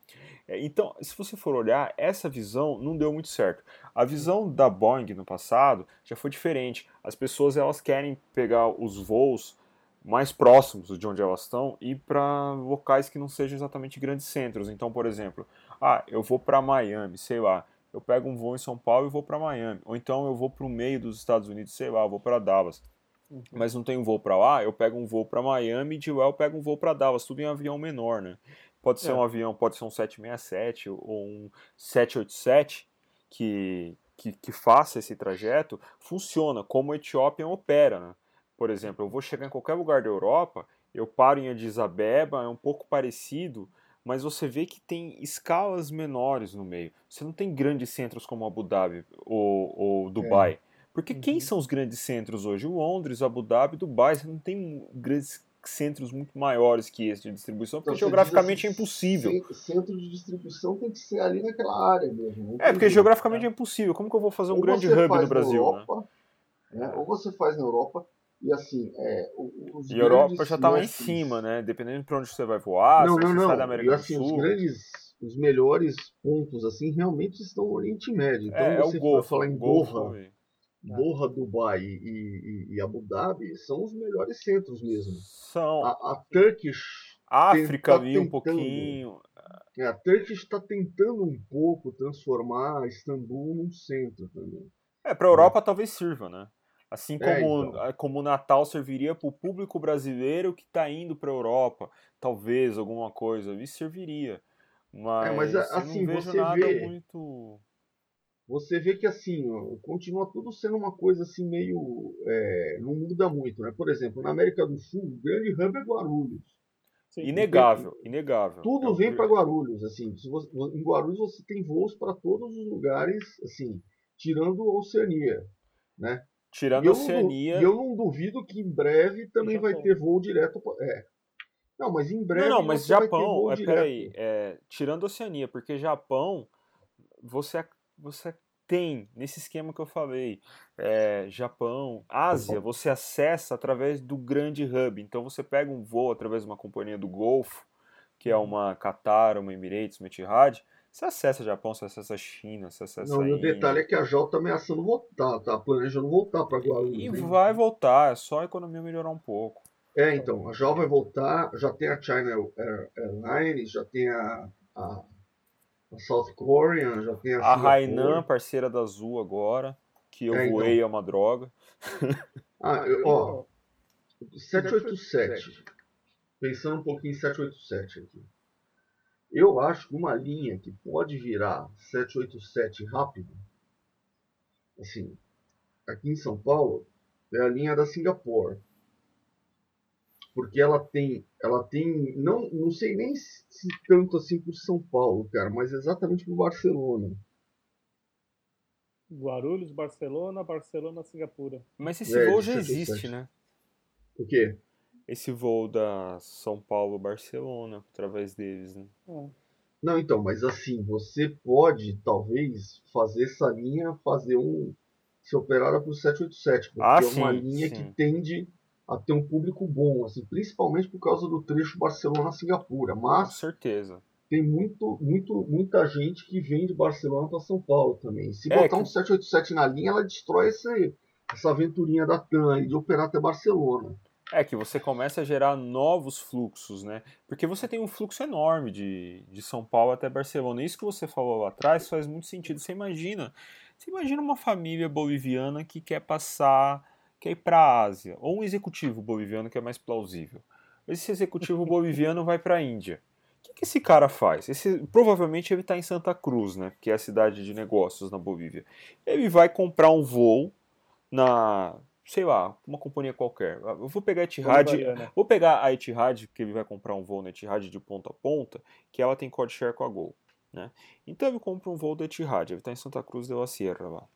S1: É, então, se você for olhar, essa visão não deu muito certo. A visão da Boeing no passado já foi diferente. As pessoas elas querem pegar os voos mais próximos de onde elas estão e para locais que não sejam exatamente grandes centros. Então, por exemplo, ah, eu vou para Miami, sei lá eu pego um voo em São Paulo e vou para Miami. Ou então eu vou para o meio dos Estados Unidos, sei lá, eu vou para Dallas. Uhum. Mas não tenho voo para lá, eu pego um voo para Miami e de lá eu pego um voo para Dallas, tudo em avião menor, né? Pode ser é. um avião, pode ser um 767 ou um 787 que, que, que faça esse trajeto, funciona como a Etiópia opera, né? Por exemplo, eu vou chegar em qualquer lugar da Europa, eu paro em Addis Abeba, é um pouco parecido, mas você vê que tem escalas menores no meio. Você não tem grandes centros como Abu Dhabi ou, ou Dubai. É. Porque uhum. quem são os grandes centros hoje? Londres, Abu Dhabi, Dubai. Você não tem grandes centros muito maiores que esse de distribuição, porque então, geograficamente assim, é impossível.
S2: Centro de distribuição tem que ser ali naquela área mesmo.
S1: É, porque geograficamente é. é impossível. Como que eu vou fazer um ou grande hub no Brasil?
S2: Europa, né? Né? Ou você faz na Europa, e assim, é, os
S1: E Europa já está lá em cima, né? Dependendo para onde você vai voar, não, se não, você não. sai da América e,
S2: assim, do Sul. Os grandes, os melhores pontos, assim, realmente estão no Oriente Médio. Então
S1: é, você é o Golfo, falar em
S2: Doha, Doha, Dubai e, e, e, Abu Dhabi são os melhores centros mesmo.
S1: São.
S2: A, a Turkish.
S1: África ali um pouquinho.
S2: É, a Turkish está tentando um pouco transformar Istambul num centro também.
S1: É, para a Europa é. talvez sirva, né? Assim é, como, é, então. como o Natal serviria para o público brasileiro que está indo para a Europa, talvez alguma coisa, isso serviria. Mas, é, mas assim, não vejo nada vê, muito.
S2: Você vê que assim, ó, continua tudo sendo uma coisa assim meio. É, não muda muito, né? Por exemplo, na América do Sul, o grande hub é Guarulhos.
S1: Sim, inegável, inegável.
S2: Tudo é vem para Guarulhos, assim. Você, em Guarulhos você tem voos para todos os lugares, assim, tirando a Oceania, né?
S1: Tirando a Oceania.
S2: E eu não duvido que em breve também vai ter voo direto. É. Não, mas em breve.
S1: Não, não mas Japão. é, peraí. É, tirando a Oceania, porque Japão, você, você tem, nesse esquema que eu falei, é, Japão, Ásia, você acessa através do grande hub. Então você pega um voo através de uma companhia do Golfo, que é uhum. uma Qatar, uma Emirates, uma Etihad você acessa Japão, você acessa China, você acessa.
S2: Não,
S1: o
S2: detalhe é que a JAL está ameaçando voltar, tá planejando voltar para Guarulhos.
S1: E vai voltar, é só a economia melhorar um pouco.
S2: É, então, a JAL vai voltar, já tem a China Airlines, já tem a, a, a South Korean, já tem a.
S1: A Hainan, parceira da Azul agora, que eu é, então. voei então. é uma droga.
S2: Ah, eu, ó, 787. Pensando um pouquinho em 787 aqui. Eu acho que uma linha que pode virar 787 rápido, assim, aqui em São Paulo, é a linha da Singapore. Porque ela tem, ela tem, não, não sei nem se tanto assim por São Paulo, cara, mas exatamente por Barcelona.
S3: Guarulhos, Barcelona, Barcelona, Singapura.
S1: Mas esse é, voo já existe, né?
S2: O quê?
S1: esse voo da São Paulo-Barcelona através deles, né? É.
S2: Não, então, mas assim, você pode talvez fazer essa linha, fazer um. ser operada por 787, porque
S1: Ah,
S2: é uma
S1: sim,
S2: linha
S1: sim.
S2: que tende a ter um público bom, assim, principalmente por causa do trecho Barcelona-Singapura.
S1: Com
S2: Mas
S1: certeza.
S2: tem muito, muito, muita gente que vem de Barcelona para São Paulo também. Se
S1: É,
S2: botar
S1: que-
S2: um 787 na linha, ela destrói esse, essa aventurinha da TAM aí de operar até Barcelona.
S1: É que você começa a gerar novos fluxos, né? Porque você tem um fluxo enorme de, de São Paulo até Barcelona. Isso que você falou lá atrás faz muito sentido. Você imagina, você imagina uma família boliviana que quer passar, quer ir para a Ásia, ou um executivo boliviano que é mais plausível. Esse executivo (laughs) boliviano vai para a Índia. O que, que esse cara faz? Esse, provavelmente ele está em Santa Cruz, né? Que é a cidade de negócios na Bolívia. Ele vai comprar um voo na, sei lá, uma companhia qualquer. Eu vou pegar a Etihad,
S3: Bolivariana.
S1: Vou pegar a Etihad, que ele vai comprar um voo na Etihad de ponta a ponta, que ela tem code share com a Gol. Né? Então ele compra um voo da Etihad, ele está em Santa Cruz de la Sierra lá.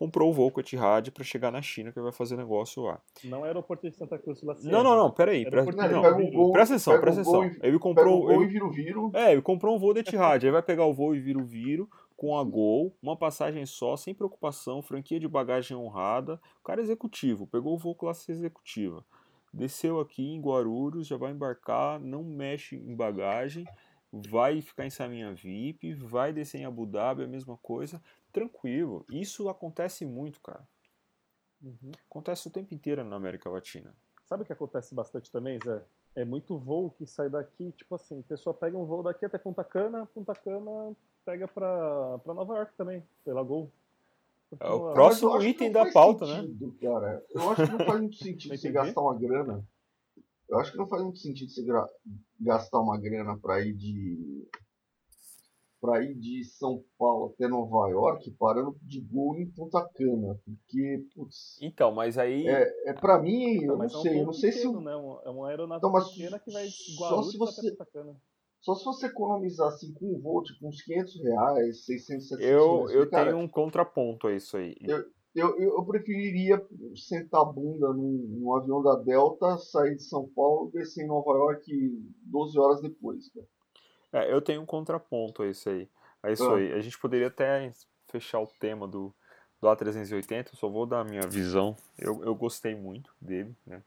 S1: Comprou o voo com a Etihad para chegar na China, que ele vai fazer negócio lá.
S3: Não é aeroporto de Santa Cruz Sierra.
S1: Não, não, não, peraí.
S3: Era
S1: Pre...
S2: Não,
S1: não,
S2: pega um voo-
S1: presta atenção,
S2: pega
S1: presta
S2: um
S1: atenção.
S2: e-
S1: Ele
S2: Pega
S1: comprou.
S2: o voo
S1: ele-
S2: e vira o viro.
S1: É, ele comprou um voo da Etihad, aí vai pegar o voo e vira o viro com a Gol, uma passagem só, sem preocupação, franquia de bagagem honrada. O cara é executivo, pegou o voo classe executiva. Desceu aqui em Guarulhos, já vai embarcar, não mexe em bagagem, vai ficar em Saminha VIP, vai descer em Abu Dhabi, a mesma coisa, tranquilo. Isso acontece muito, cara.
S3: Uhum.
S1: Acontece o tempo inteiro na América Latina.
S3: Sabe o que acontece bastante também, Zé? É muito voo que sai daqui, tipo assim, a pessoa pega um voo daqui até Punta Cana, Punta Cana pega pra, pra Nova York também, pela Gol.
S1: É o próximo- item da pauta, né?
S2: sentido, Cara. Eu acho que não faz muito sentido (laughs) você gastar uma grana. Eu acho que não faz muito sentido você gastar uma grana pra ir de. Pra ir de São Paulo até Nova York parando de gol em Punta Cana. Porque, putz.
S1: Então, mas aí.
S2: É, é pra mim, eu não
S3: Mas é um
S2: sei. Eu não sei se
S3: pequeno,
S2: o
S3: né? Um- É uma aeronave
S2: Então, mas
S3: pequena que vai de
S2: só
S3: Guarulhos
S2: se você-
S3: Punta Cana.
S2: Só se você economizar assim com um voo, tipo uns 500 reais, 600, 700
S1: Eu,
S2: reais.
S1: eu
S2: Cara,
S1: tenho um contraponto a isso aí.
S2: Eu- Eu, eu, eu preferiria sentar a bunda num, num avião da Delta, sair de São Paulo e descer em Nova York 12 horas depois. Cara.
S1: É, eu tenho um contraponto a isso aí. A isso
S2: Ah.
S1: aí. A gente poderia até fechar o tema do, do A380, eu só vou dar a minha visão. Eu, eu gostei muito dele, né?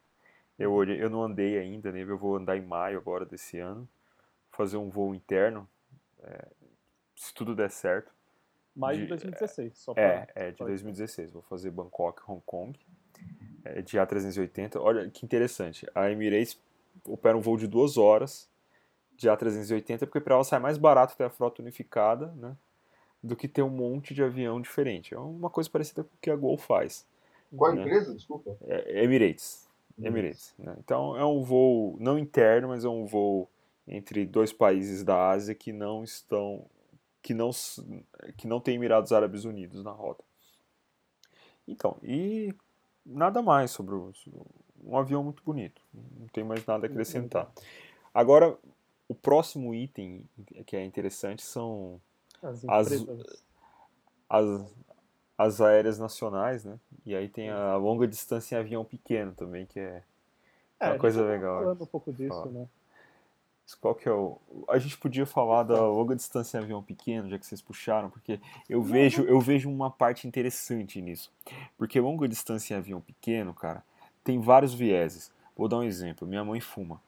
S1: Eu, olhei, eu não andei ainda nele, eu vou andar em maio agora desse ano. Fazer um voo interno, é, se tudo der certo.
S3: Maio de
S1: De-
S3: 2016, só pra...
S1: É, é de
S3: Pode.
S1: 2016. Vou fazer Bangkok, Hong Kong, é, de A380. Olha que interessante. A Emirates opera um voo de duas horas de A380, porque para ela sai mais barato ter a frota unificada, né? Do que ter um monte de avião diferente. É uma coisa parecida com o que a Gol faz.
S2: Qual
S1: Né?
S2: empresa? Desculpa.
S1: É Emirates. Emirates. né? Então é um voo não interno, mas é um voo entre dois países da Ásia que não estão que não que não tem Emirados Árabes Unidos na rota. Então, e nada mais sobre o, um avião muito bonito. Não tem mais nada a acrescentar. Agora, o próximo item que é interessante são
S3: As
S1: As- as, as aéreas nacionais, né? E aí tem a longa distância em avião pequeno também, que é
S3: É,
S1: uma coisa
S3: tava
S1: legal.
S3: Falando um pouco disso,
S1: Fala.
S3: né?
S1: Qual que é o. A gente podia falar da longa distância em avião pequeno, já que vocês puxaram, porque eu vejo, eu vejo uma parte interessante nisso. Porque longa distância em avião pequeno, cara, tem vários vieses. Vou dar um exemplo. Minha mãe fuma.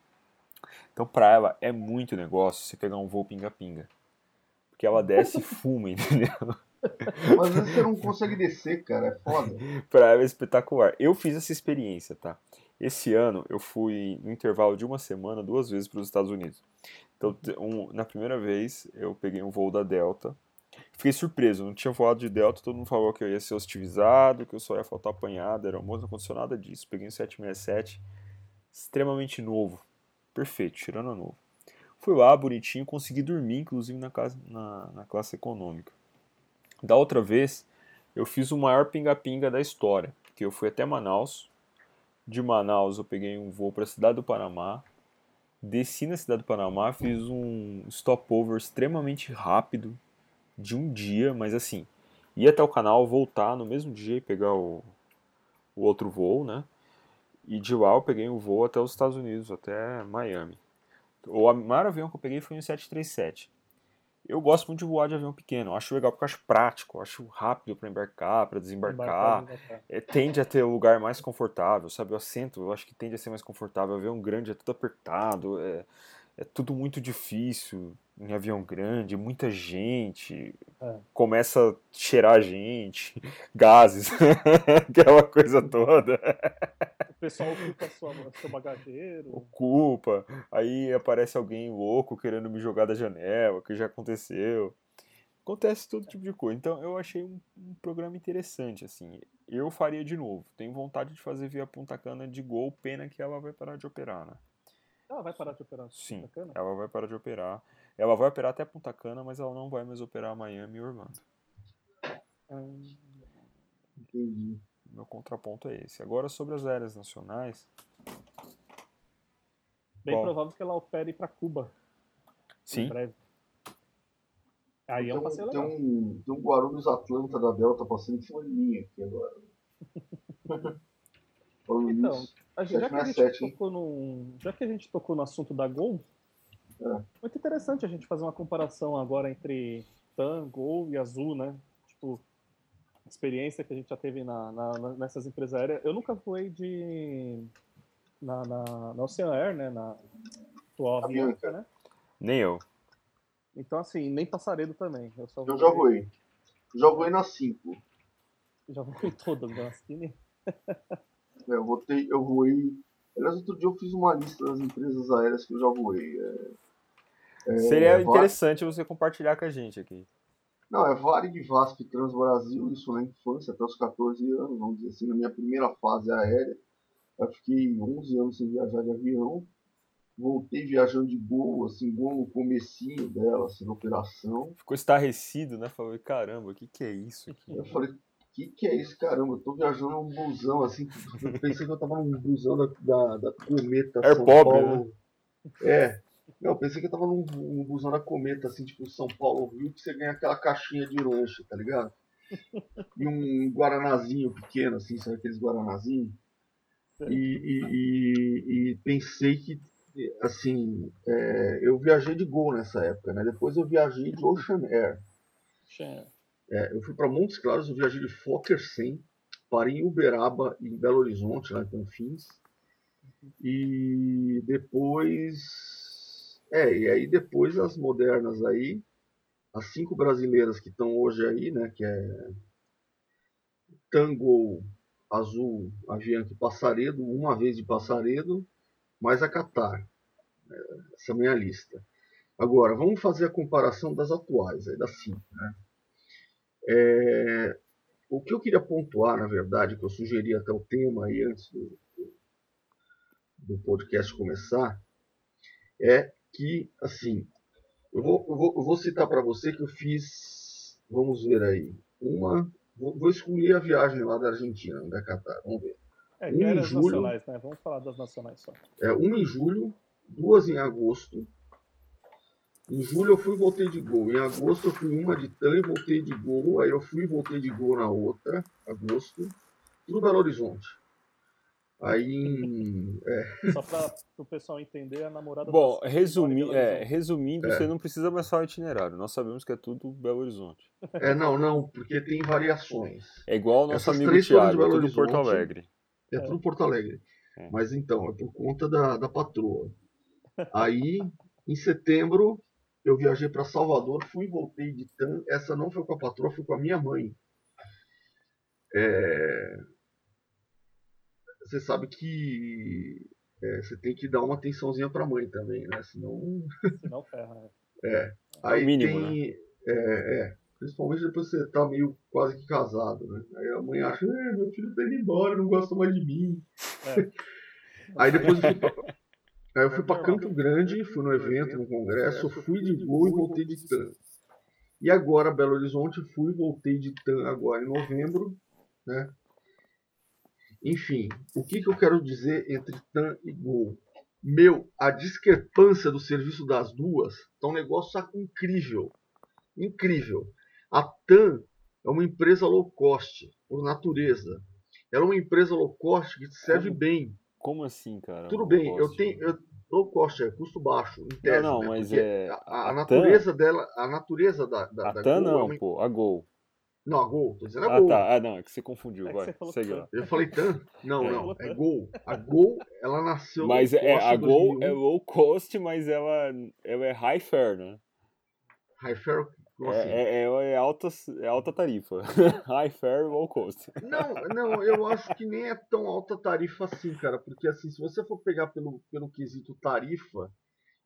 S1: Então, pra ela, é muito negócio você pegar um voo pinga-pinga. Porque ela desce e (laughs) fuma, entendeu?
S2: Mas às vezes você não consegue descer, cara. É foda. (laughs)
S1: pra ela é espetacular. Eu fiz essa experiência, tá? Esse ano eu fui no intervalo de uma semana duas vezes para os Estados Unidos. Então, um- na primeira vez eu peguei um voo da Delta. Fiquei surpreso, não tinha voado de Delta, todo mundo falou que eu ia ser hostilizado, que eu só ia faltar apanhado, era almoço, não aconteceu nada disso. Peguei um 767, extremamente novo, perfeito, tirando a novo. Fui lá, bonitinho, consegui dormir, inclusive na, casa, na, na classe econômica. Da outra vez, eu fiz o maior pinga-pinga da história, porque eu fui até Manaus. De Manaus eu peguei um voo para a cidade do Panamá. Desci na cidade do Panamá, fiz um stopover extremamente rápido de um dia, mas assim, ia até o canal, voltar no mesmo dia e pegar o, o outro voo, né? E de lá eu peguei um voo até os Estados Unidos, até Miami. O maior avião que eu peguei foi um 737. Eu gosto muito de voar de avião pequeno. Eu acho legal porque eu acho prático, eu acho rápido para embarcar, para desembarcar.
S3: Embarcar,
S1: É, tende a ter o lugar mais confortável, sabe? O assento, eu acho que tende a ser mais confortável. O avião grande é tudo apertado, é, é tudo muito difícil em avião grande, muita gente,
S3: É.
S1: começa a cheirar gente, (laughs) gases, (laughs) aquela coisa toda.
S3: O pessoal ocupa sua, seu bagageiro.
S1: Ocupa, aí aparece alguém louco querendo me jogar da janela, que já aconteceu. Acontece todo tipo de coisa. Então eu achei um, um programa interessante, assim. Eu faria de novo. Tenho vontade de fazer via Punta Cana de gol, pena que ela vai parar de operar, né?
S3: Ela vai parar de operar.
S1: Sim,
S3: Bacana.
S1: ela vai parar de operar. Ela vai operar até Punta Cana, mas ela não vai mais operar Miami e Orlando.
S3: Hum,
S2: Entendi.
S1: Meu contraponto é esse. Agora sobre as áreas nacionais.
S3: bem
S1: Bom.
S3: provável que ela opere para Cuba em
S1: Sim,
S3: breve. Aí é um
S2: tem,
S3: passeio
S2: tem
S3: legal.
S2: um, tem um Guarulhos Atlanta da Delta passando em cima de mim aqui agora. (laughs)
S3: Então, gente, já, que a gente tocou no, já que a gente tocou no assunto da Gol,
S2: É.
S3: muito interessante a gente fazer uma comparação agora entre TAM, Gol e Azul, né? Tipo, experiência que a gente já teve na, na- na- nessas empresas aéreas. Eu nunca voei de. na, na, na Ocean Air, né? Na atual Avianca, né?
S1: nem eu.
S3: Então, assim, nem passaredo também. Eu só
S2: Eu já voei. Já voei na 5.
S3: Já voei (laughs) todas, né? Skinny. (laughs)
S2: É, eu, votei, eu voei. Aliás, outro dia eu fiz uma lista das empresas aéreas que eu já voei. É,
S1: Seria
S2: é,
S1: interessante você compartilhar com a gente aqui.
S2: Não, é Varig, VASP, Transbrasil, isso na infância, até os 14 anos, vamos dizer assim, na minha primeira fase aérea. Eu fiquei 11 anos sem viajar de avião. Voltei viajando de Gol, assim, Gol no comecinho dela, assim, na operação.
S1: Ficou estarrecido, né? Falou, caramba, o que, que é isso aqui?
S2: Eu falei, que, que é isso, caramba? Eu tô viajando num busão, assim, eu pensei que eu tava num busão da, da, da Cometa
S1: Air
S2: São
S1: pobre,
S2: Paulo. É. Não, eu pensei que eu tava num, num busão da Cometa, assim, tipo São Paulo Rio, que você ganha aquela caixinha de lanche, tá ligado? E um guaranazinho pequeno, assim, sabe aqueles guaranazinhos? E, e, e, e pensei que, assim, é, eu viajei de Gol nessa época, né? Depois eu viajei de Ocean Air. É, eu fui para Montes Claros, eu viajei de Fokker 100, parei em Uberaba, em Belo Horizonte, lá em Confins. E depois. É, e aí depois as modernas aí, as cinco brasileiras que estão hoje aí, né? Que é Tango, Azul, Avianca Passaredo, uma vez de Passaredo, mais a Qatar. Essa é a minha lista. Agora, vamos fazer a comparação das atuais, aí das cinco, né? É, o que eu queria pontuar, na verdade, que eu sugeri até o tema aí antes do, do podcast começar, é que, assim, eu vou, eu vou, eu vou citar para você que eu fiz, vamos ver aí, uma, vou, vou excluir a viagem lá da Argentina, da Catar, vamos ver.
S3: É,
S2: Um
S3: que
S2: em julho.
S3: nacionais, né? Vamos falar das nacionais só.
S2: É, uma em julho, duas em agosto. Em julho eu fui e voltei de gol. Em agosto eu fui uma de TAM e voltei de gol. Aí eu fui e voltei de gol na outra, agosto. Tudo Belo Horizonte. Aí em. É,
S3: Só para o pessoal entender a namorada
S1: Bom,
S3: das-
S1: resumi é, resumindo,
S2: É.
S1: você não precisa mais falar o itinerário. Nós sabemos que é tudo Belo Horizonte.
S2: é, não, não, porque tem variações.
S1: É igual o nosso
S2: Essas
S1: amigo Thiago, é
S2: Belo
S1: tudo Porto
S2: Horizonte.
S1: Alegre.
S2: É tudo Porto Alegre.
S1: É.
S2: Mas então, é por conta da, da patroa. Aí, em setembro, eu viajei para Salvador, fui e voltei de TAM. Essa não foi com a patroa, foi com a minha mãe. É, Você sabe que é, você tem que dar uma atençãozinha para a mãe também, né? Senão.
S3: Senão ferra. né? (laughs)
S2: É.
S1: É
S2: Aí
S1: o mínimo,
S2: tem. É, é. Principalmente depois que você tá meio quase que casado, né? Aí a mãe acha, "É, meu filho tá indo embora, não gosta mais de mim.
S3: É. (laughs)
S2: Aí depois eu fui pra, aí eu fui pra Campo Grande, fui no evento, no congresso, fui de gol e voltei de TAM. E agora, Belo Horizonte, fui e voltei de TAM agora em novembro, né? Enfim, o que, que eu quero dizer entre TAM e Gol? Meu, a discrepância do serviço das duas tá um negócio incrível. Incrível. A TAM é uma empresa low cost, por natureza. Ela é uma empresa low cost que te serve bem.
S1: Como assim, cara?
S2: Tudo
S1: Não
S2: bem, eu tenho, eu, Low cost é custo baixo, em tese,
S1: não,
S2: né?
S1: mas
S2: Porque
S1: é-
S2: a, a
S1: a
S2: natureza dela, a natureza da, da,
S1: A
S2: da Gol é
S1: não,
S2: uma-
S1: pô, a Gol.
S2: Não, a Gol, tô dizendo a
S1: Ah,
S2: Gol.
S1: tá. Ah, não, é que você confundiu,
S3: É
S1: vai.
S3: você
S1: Segue lá.
S2: Eu falei TAM? Não,
S1: É.
S2: não, é Gol. A Gol, ela nasceu
S1: Mas
S2: low
S1: é, a Gol
S2: 2001.
S1: é low cost, mas ela, ela é high fare, né?
S2: High Fare?
S1: É, é, é, alta, é alta tarifa. (laughs) high fare, low cost.
S2: Não, não, eu acho que nem é tão alta tarifa assim, cara. Porque assim, se você for pegar pelo, pelo quesito tarifa,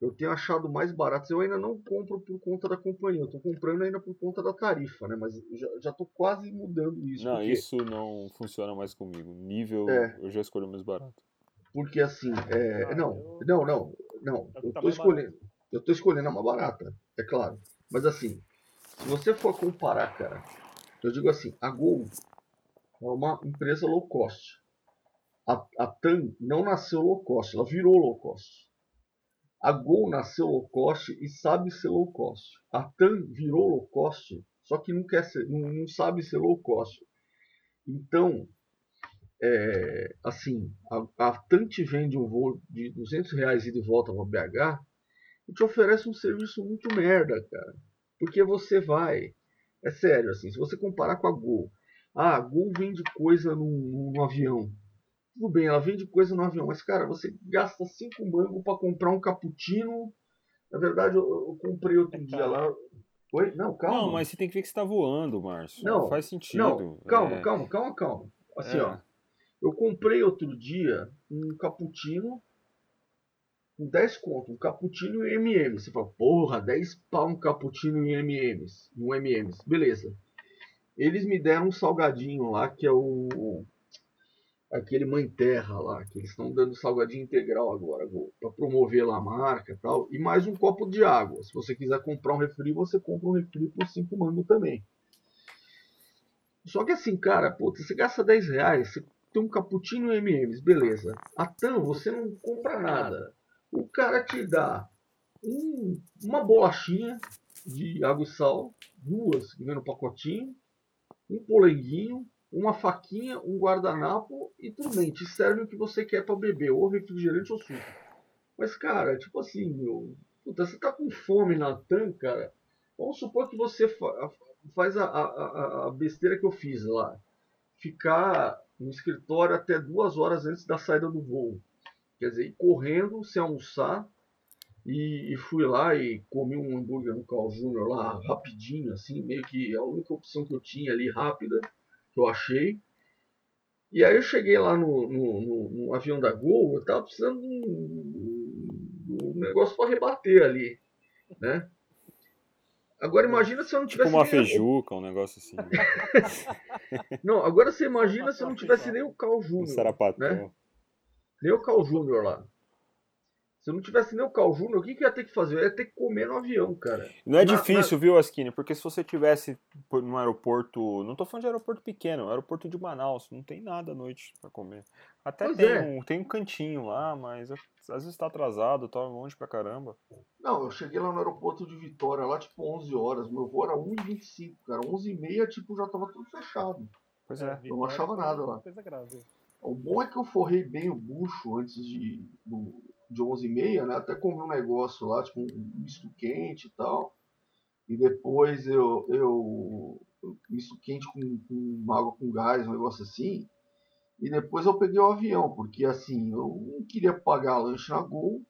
S2: eu tenho achado mais baratos. Eu ainda não compro por conta da companhia, eu tô comprando ainda por conta da tarifa, né? Mas eu já, já tô quase mudando isso.
S1: Não,
S2: porque,
S1: isso não funciona mais comigo. Nível,
S2: É.
S1: eu já escolho o mais barato.
S2: Porque assim, é,
S3: Ah,
S2: não,
S3: eu-
S2: não, não, não.
S3: É que
S2: Eu
S3: tá
S2: tô escolhendo. Eu tô escolhendo a mais barata, é claro. Mas assim, se você for comparar, cara, eu digo assim, a Gol é uma empresa low cost. A, a TAM não nasceu low cost, ela virou low cost. A Gol nasceu low cost e sabe ser low cost. A TAM virou low cost, só que não quer ser, não, não sabe ser low cost. Então, é, assim, a, a TAM te vende um voo de 200 reais e volta para BH e te oferece um serviço muito merda, cara. Porque você vai, é sério, assim, se você comparar com a Gol, ah, a Gol vende coisa no, no avião. Tudo bem, ela vende coisa no avião, mas cara, você gasta cinco mangos para comprar um cappuccino. Na verdade, eu, eu comprei outro
S3: É
S2: dia lá. Oi? Não, calma.
S1: Não, mas você tem que ver que você tá voando, Márcio.
S2: Não,
S1: faz sentido.
S2: Não, calma,
S1: É,
S2: calma, calma, calma. Assim,
S1: é.
S2: ó. Eu comprei outro dia um cappuccino com 10 conto, um cappuccino em MM. Você fala, porra, 10 pau um cappuccino em MMs, um MMs. Beleza. Eles me deram um salgadinho lá, que é o aquele mãe terra lá, que eles estão dando salgadinho integral agora, para promover lá a marca e tal, e mais um copo de água. Se você quiser comprar um refri, você compra um refri por 5 mangos também. Só que assim, cara, putz, você gasta 10 reais, você tem um cappuccino MMs, beleza. A TAM, você não compra nada. O cara te dá um- uma bolachinha de água e sal, duas que vem no pacotinho, um polenguinho, uma faquinha, um guardanapo e bem, te serve o que você quer para beber, ou refrigerante ou suco. Mas, cara, tipo assim, meu, puta, você tá com fome na TAM, cara, vamos supor que você fa- faz a- a- a besteira que eu fiz lá. Ficar no escritório até duas horas antes da saída do voo. Quer dizer, ir correndo, sem almoçar. E, e fui lá e comi um hambúrguer no Carl Jr. lá, rapidinho, assim, meio que a única opção que eu tinha ali, rápida, que eu achei. E aí eu cheguei lá no, no, no- no avião da Gol, eu tava precisando de um, de um negócio para rebater ali, né? Agora imagina se eu não
S1: Tipo
S2: tivesse
S1: uma
S2: nem-
S1: feijuca, um negócio assim. (laughs)
S2: Não, agora você imagina se eu não tivesse nem o Carl
S1: Um
S2: Júnior.
S1: sarapatel.
S2: né? Nem o Carl Júnior lá. Se eu não tivesse nem o Carl Júnior, o que, que eu ia ter que fazer? Eu ia ter que comer no avião, cara.
S1: Não é
S2: Na-
S1: difícil, viu, Askine? Porque se você tivesse por- num aeroporto. Não tô falando de aeroporto pequeno, é aeroporto de Manaus. Não tem nada à noite pra comer. Até
S2: Pois
S1: tem,
S2: é.
S1: um, tem um cantinho lá, mas às vezes tá atrasado, tá longe pra caramba.
S2: Não, eu cheguei lá no aeroporto de Vitória, lá tipo 11 horas. Meu voo era 1h25, cara. 11h30, tipo, já tava tudo fechado.
S1: Pois é.
S2: Eu não achava nada lá.
S3: Coisa grave.
S2: O bom é que eu forrei bem o bucho antes de, de 11h30, né? Até comi um negócio lá, tipo um misto quente e tal. E depois eu, eu misto quente com, com água com gás, um negócio assim. E depois eu peguei o avião, porque assim, eu não queria pagar lanche na Gol,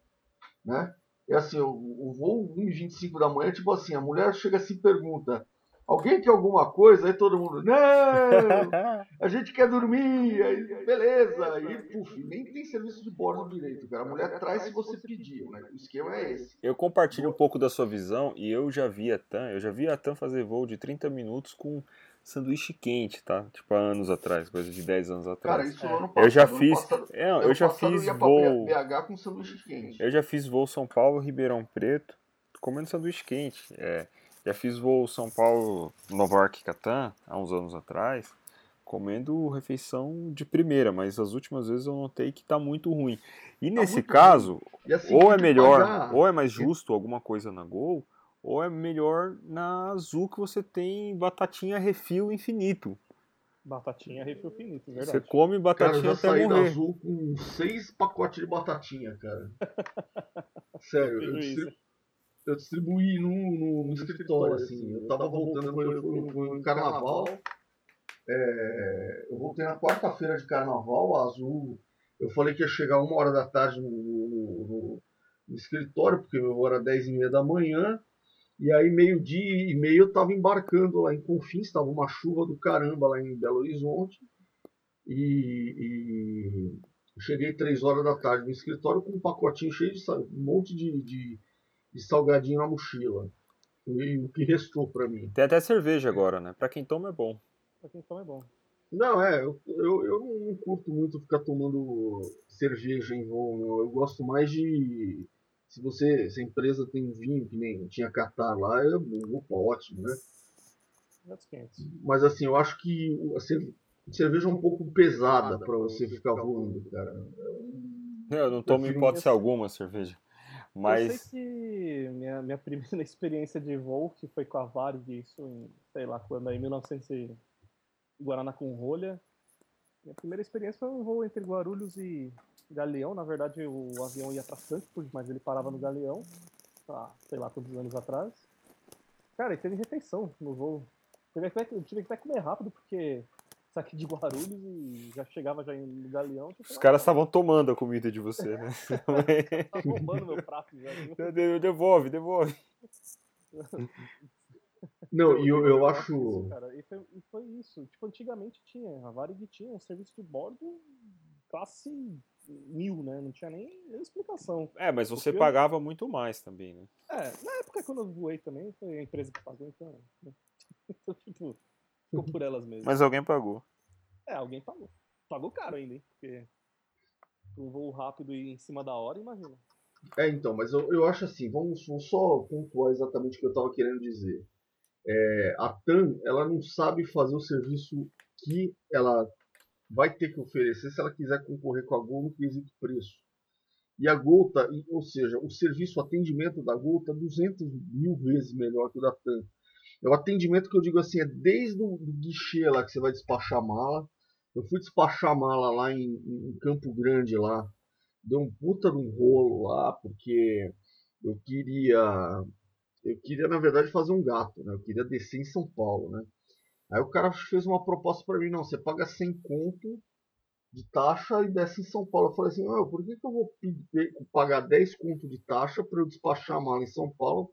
S2: né? É assim, o, o voo 1h25 da manhã, tipo assim, a mulher chega assim e pergunta, alguém quer alguma coisa? Aí todo mundo, não! (laughs) a gente quer dormir, aí, beleza. Aí, puf, nem tem serviço de bordo direito, cara. A mulher traz se você pedir, né? O esquema é esse.
S1: Eu compartilho um pouco da sua visão e eu já vi a TAM, eu já vi a TAM fazer voo de 30 minutos com sanduíche quente, tá? Tipo há anos atrás, coisa de 10 anos
S2: Cara,
S1: atrás.
S2: isso
S3: É.
S2: no ano passado.
S1: eu já
S2: ano
S1: fiz,
S2: passado-
S1: é, eu já fiz voo,
S2: BH com sanduíche quente.
S1: eu já fiz voo São Paulo, Ribeirão Preto, comendo sanduíche quente. É, já fiz voo São Paulo, Nova York, Catan, há uns anos atrás, comendo refeição de primeira, mas as últimas vezes eu notei que tá muito ruim. E nesse
S2: muito
S1: caso,
S2: E assim,
S1: ou é melhor,
S2: pagar.
S1: ou é mais justo alguma coisa na Gol, ou é melhor na Azul que você tem batatinha refil infinito.
S3: Batatinha refil finito, verdade.
S1: Você come
S2: Cara, eu
S1: batatinha
S2: já
S1: até
S2: saí da
S1: morrer.
S2: Azul com seis pacotes de batatinha, cara. (laughs) Sério, eu,
S3: isso.
S2: Eu distribuí no, no- no escritório, assim. Eu tava voltando, foi, foi, foi no carnaval. É, eu voltei na quarta-feira de carnaval, a Azul. Eu falei que ia chegar uma hora da tarde no, no- no- escritório, porque eu era 10 e meia da manhã. E aí, meio-dia e meio, eu tava embarcando lá em Confins, estava uma chuva do caramba lá em Belo Horizonte. E, e cheguei três horas da tarde no escritório com um pacotinho cheio de um monte de, de, de salgadinho na mochila. E o que restou para mim.
S1: Tem até cerveja agora, né? Pra quem toma é bom.
S3: Pra quem toma é bom.
S2: Não, é, eu, eu, eu não curto muito ficar tomando cerveja em voo, meu. Eu gosto mais de. Se você, se a empresa tem vinho, que nem tinha Catar lá, eu vou ótimo, né? Mas assim, eu acho que a cer- cerveja é um pouco pesada para você ficar voando, cara.
S1: Eu não tomo
S2: prefiro
S1: hipótese
S3: um-
S1: alguma cerveja.
S3: Eu
S1: Mas
S3: sei que minha, minha (laughs) primeira experiência de voo, que foi com a Varig, isso em, sei lá quando, aí, 1900 e... Guaraná com rolha. Minha primeira experiência foi um voo entre Guarulhos e Galeão. Na verdade, o avião ia para Frankfurt, mas ele parava no Galeão. Sei lá quantos anos atrás. Cara, e teve refeição no voo. Eu tive que até comer rápido, porque saquei de Guarulhos e já chegava já no Galeão.
S1: os caras estavam tomando a comida de você, né? (laughs) (laughs)
S3: Tá roubando meu prato já. viu?
S1: Devolve, devolve. (laughs)
S2: Não, e eu, eu
S3: Isso,
S2: acho.
S3: cara, e foi, e foi isso. Tipo, antigamente tinha, a Varig tinha um serviço de bordo classe mil, né? Não tinha nem, nem explicação.
S1: É, mas você
S3: Porque eu-
S1: pagava muito mais também, né?
S3: É, na época quando eu voei também, foi a empresa que pagou, então. né? Ficou por elas mesmas.
S1: Mas alguém pagou.
S3: É, alguém pagou. Pagou caro ainda, hein? Porque um voo rápido e em cima da hora, imagina.
S2: É, então, mas eu, eu acho assim, vamos, vamos só pontuar exatamente o que eu estava querendo dizer. É, a TAM, ela não sabe fazer o serviço que ela vai ter que oferecer se ela quiser concorrer com a Gol no quesito preço. E a Gol tá, ou seja, o serviço, o atendimento da Gol está 200 mil vezes melhor que o da TAM. É o atendimento que eu digo assim, é desde o guichê lá que você vai despachar a mala. Eu fui despachar a mala lá em, em Campo Grande lá, deu um puta de um rolo lá, porque eu queria. Eu queria, na verdade, fazer um gato, né? Eu queria descer em São Paulo, né? Aí o cara fez uma proposta para mim, não, você paga 100 conto de taxa e desce em São Paulo. Eu falei assim, "Não, por que, que eu vou pagar 10 conto de taxa para eu despachar a mala em São Paulo,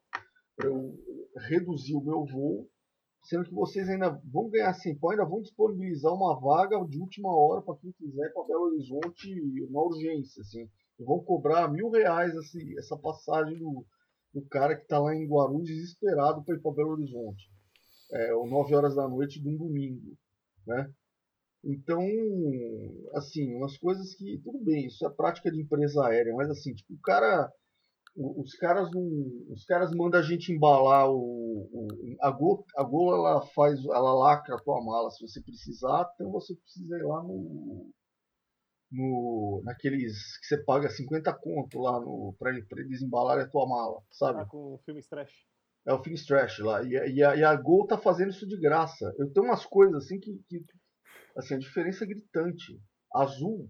S2: eu reduzir o meu voo, sendo que vocês ainda vão ganhar 100 pau, ainda vão disponibilizar uma vaga de última hora para quem quiser para Belo Horizonte, uma urgência, assim. E vão cobrar mil reais assim, essa passagem do, do cara que está lá em Guarulhos desesperado para ir para Belo Horizonte. É, ou 9 horas da noite de um domingo, né? Então, assim, umas coisas que, tudo bem, isso é prática de empresa aérea, mas assim, tipo, o cara, os caras não, os caras mandam a gente embalar o, o- a Gol, a Gol ela faz, ela lacra a tua mala se você precisar, então você precisa ir lá no, no naqueles que você paga 50 conto lá no para eles embalarem a tua mala, sabe?
S3: Ah, com o filme Strash.
S2: É o Finstrash lá. E, a- e, a, e a Gol tá fazendo isso de graça. Eu tenho umas coisas assim que. que assim, a diferença é gritante. Azul.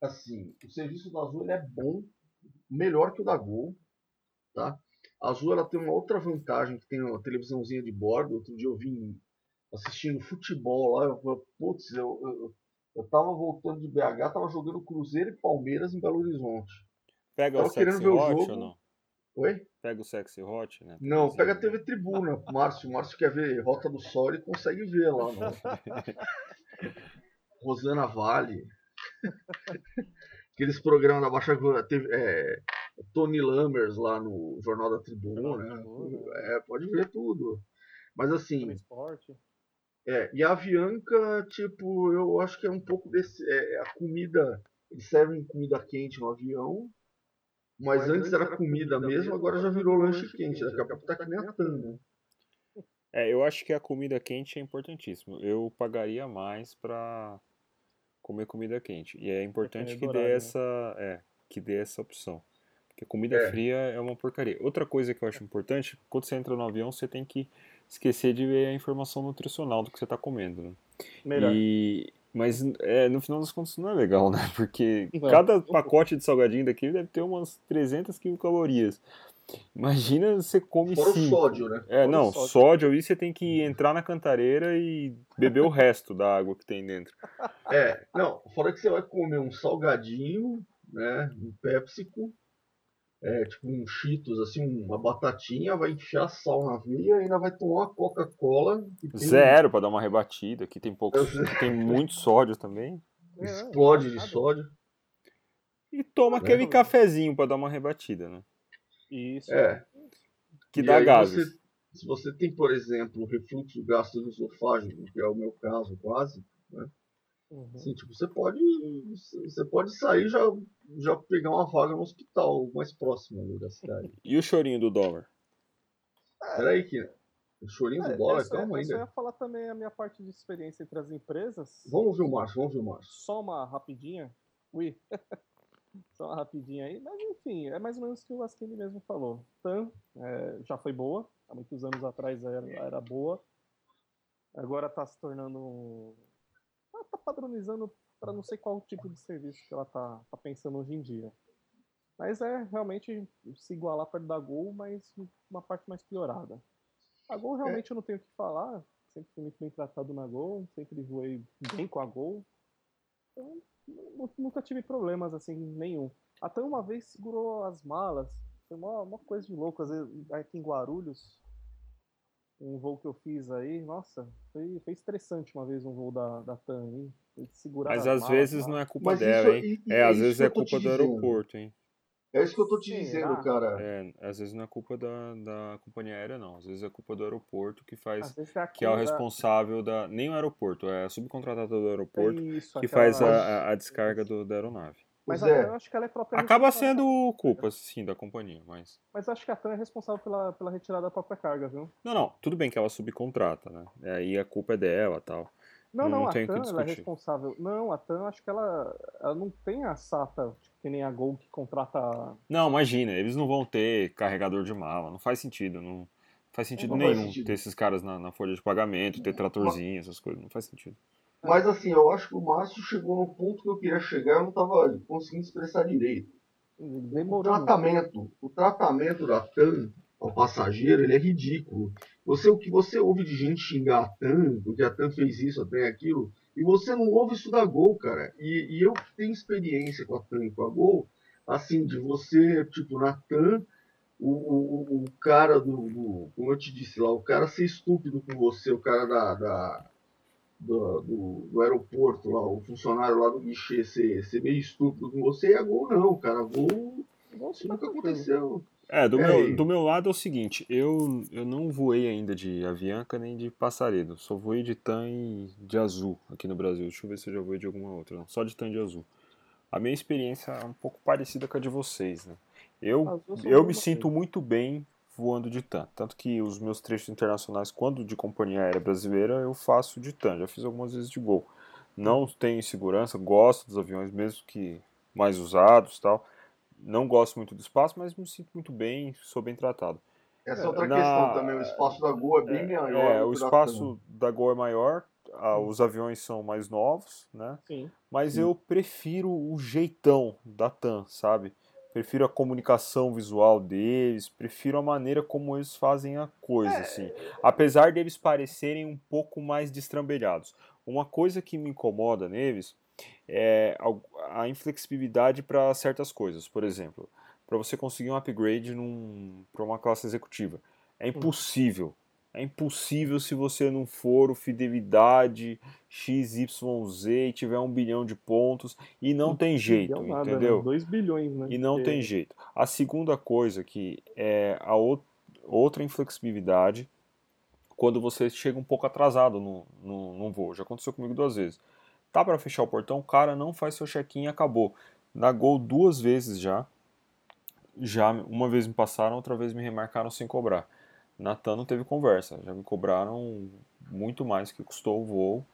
S2: Assim, o serviço da Azul ele é bom, melhor que o da Gol. Tá? A Azul ela tem uma outra vantagem que tem uma televisãozinha de bordo. Outro dia eu vim assistindo futebol lá. Eu falei, putz, eu, eu, eu tava voltando de BH, tava jogando Cruzeiro e Palmeiras em Belo Horizonte.
S1: Pega
S2: Tava
S1: o sexy hot ou não?
S2: Oi?
S1: Pega o sexy hot, né?
S2: Não,
S1: Televisão.
S2: pega a TV Tribuna, Márcio. Márcio quer ver Rota do Sol e consegue ver lá. (laughs) Rosana Vale. (laughs) Aqueles programas da Baixa teve, é, Tony Lammers lá no Jornal da Tribuna. Né?
S3: Tribuna.
S2: É, pode ver tudo. Mas assim,
S3: Esporte.
S2: é, e a Avianca, tipo, eu acho que é um pouco desse. É, a comida. Eles servem comida quente no avião. Mas, antes era comida mesmo, agora já virou lanche quente. Daqui a pouco tá que nem a né?
S1: É, eu acho que a comida quente é importantíssimo. Eu pagaria mais pra comer comida quente. E é importante
S3: Depende
S1: que
S3: do
S1: dê
S3: né?
S1: essa, é, que dê essa opção. Porque comida
S2: É.
S1: fria é uma porcaria. Outra coisa que eu acho importante, quando você entra no avião, você tem que esquecer de ver a informação nutricional do que você está comendo. Né?
S3: Melhor.
S1: E, mas é, no final das contas não é legal, né? (laughs) Porque cada pacote de salgadinho daquele deve ter umas 300 quilocalorias. Imagina você come
S2: Fora o
S1: cinco.
S2: sódio, né?
S1: É,
S3: Fora
S1: não,
S3: sódio.
S1: sódio aí você tem que entrar na cantareira e beber o resto da água que tem dentro.
S2: É, não, fora que você vai comer um salgadinho, né? Um PepsiCo, é, tipo um Cheetos, assim, uma batatinha, vai enfiar sal na veia e ainda vai tomar uma Coca-Cola. tem-
S1: Zero pra dar uma rebatida, que tem pouco, que tem muito sódio também.
S3: É,
S2: Explode de sódio.
S1: E toma
S2: É.
S1: aquele cafezinho pra dar uma rebatida, né?
S3: Isso.
S2: É.
S1: Que
S2: E
S1: dá gases.
S2: você- se você tem, por exemplo, refluxo gastroesofágico, que é o meu caso quase,
S3: Uhum.
S2: assim, tipo, você pode, você pode sair e já, já pegar uma vaga no hospital mais próximo ali da cidade. (laughs)
S1: E o chorinho do dólar?
S2: Peraí que o chorinho do
S3: É,
S2: dólar,
S3: essa-
S2: calma
S3: essa Eu
S2: ainda.
S3: ia falar também a minha parte de experiência entre as empresas.
S2: Vamos ver o Márcio, vamos ver o Márcio.
S3: Só uma rapidinha. Ui. (laughs) Só uma rapidinha aí. Mas enfim, é mais ou menos o que o Asquini mesmo falou. TAM é, já foi boa. Há muitos anos atrás era, era boa. Agora está se tornando. Ela tá padronizando para não sei qual tipo de serviço que ela tá, tá pensando hoje em dia. Mas é realmente se igualar perto da Gol, mas uma parte mais piorada. A Gol realmente eu não tenho o que falar. Sempre fui muito bem tratado na Gol, sempre voei bem com a Gol. Nu- nunca tive problemas assim, nenhum. Até uma vez segurou as malas. Foi uma, uma coisa de louco. Às vezes, aqui em Guarulhos, um voo que eu fiz aí, nossa, foi, foi estressante uma vez um voo da, da TAM aí. Eles seguraram
S1: Mas
S3: as
S1: às
S3: malas
S1: vezes não é culpa
S2: Mas
S1: dela,
S2: isso-
S1: hein?
S2: e- e
S1: É,
S2: é
S1: às vezes é
S2: eu
S1: culpa do
S2: dizendo.
S1: aeroporto, hein?
S2: É isso que eu tô te
S3: Será?
S2: dizendo, cara.
S1: É, às vezes não é culpa da, da companhia aérea, não. Às vezes é culpa do aeroporto que faz.
S3: Às vezes é
S1: Que é o responsável da. Nem o aeroporto, é a subcontratada do aeroporto
S3: Isso,
S1: que faz a, a- descarga do- da aeronave.
S3: Mas a
S2: é.
S3: Acho que ela é própria
S1: Acaba sendo culpa, sim, da companhia, mas.
S3: Mas acho que a TAM é responsável pela, pela retirada da própria carga, viu?
S1: Não, não, tudo bem que ela subcontrata, né? E aí a culpa é dela tal.
S3: Não,
S1: Não
S3: não, a TAM ela é responsável. Não, a TAM acho que ela, ela não tem a SATA, tipo, que nem a Gol que contrata.
S1: Não, imagina, eles não vão ter carregador de mala, não faz sentido, não faz sentido
S2: Não faz
S1: nenhum
S2: sentido.
S1: ter esses caras na, na folha de pagamento, ter tratorzinho, essas coisas, não faz sentido.
S2: Mas assim, eu acho que o Márcio chegou no ponto que eu queria chegar, eu não tava conseguindo expressar direito. O
S3: Demorou. muito.
S2: tratamento, o tratamento da TAM ao passageiro, ele é ridículo. Você, o que você ouve de gente xingar a TAM, porque a TAM fez isso, a TAM é aquilo, e você não ouve isso da Gol, cara. E, e eu que tenho experiência com a TAM e com a Gol, assim, de você, tipo, na TAM, o, o, o cara do, do- como eu te disse lá, o cara ser estúpido com você, o cara da, da- do, do, do aeroporto lá, o funcionário lá do guichê ser, ser meio estúpido com você, e a Gol não, cara, a Gol, isso
S3: tá
S2: nunca aconteceu.
S1: É, do,
S2: É,
S1: meu, do meu lado é o seguinte, eu, eu não voei ainda de Avianca nem de Passaredo, só voei de TAM e de Azul aqui no Brasil. Deixa eu ver se eu já voei de alguma outra, não. só de TAM de Azul. A minha experiência é um pouco parecida com a de vocês, né? Eu, eu me sinto muito bem voando de TAM, tanto que os meus trechos internacionais, quando de companhia aérea brasileira, eu faço de TAM, já fiz algumas vezes de Gol. Não tenho insegurança, gosto dos aviões, mesmo que mais usados tal. Não gosto muito do espaço, mas me sinto muito bem, sou bem tratado.
S2: Essa é outra
S1: Na-
S2: questão também, o espaço da Gol é bem maior.
S1: É, o
S2: que da
S1: espaço da Gol é maior, ah, os aviões são mais novos, né?
S3: Sim.
S1: Mas
S2: Sim.
S1: eu prefiro o jeitão da TAM, sabe? Prefiro a comunicação visual deles, prefiro a maneira como eles fazem a coisa,
S3: É.
S1: assim. Apesar deles parecerem um pouco mais destrambelhados. Uma coisa que me incomoda neles é a inflexibilidade para certas coisas. Por exemplo, para você conseguir um upgrade para uma classe executiva. É impossível. É impossível se você não for o fidelidade XYZ e tiver um bilhão de pontos. E não tem jeito,
S3: nada,
S1: entendeu?
S3: Né? 2 bilhões, né?
S1: E não
S3: Porque-
S1: tem jeito. A segunda coisa que é a ou- outra inflexibilidade quando você chega um pouco atrasado no, no, num voo. Já aconteceu comigo duas vezes. Tá para fechar o portão, o cara não faz seu check-in e acabou. Na Gol duas vezes já. Já uma vez me passaram, outra vez me remarcaram sem cobrar. Na TAM não teve conversa. Já me cobraram muito mais que custou o voo.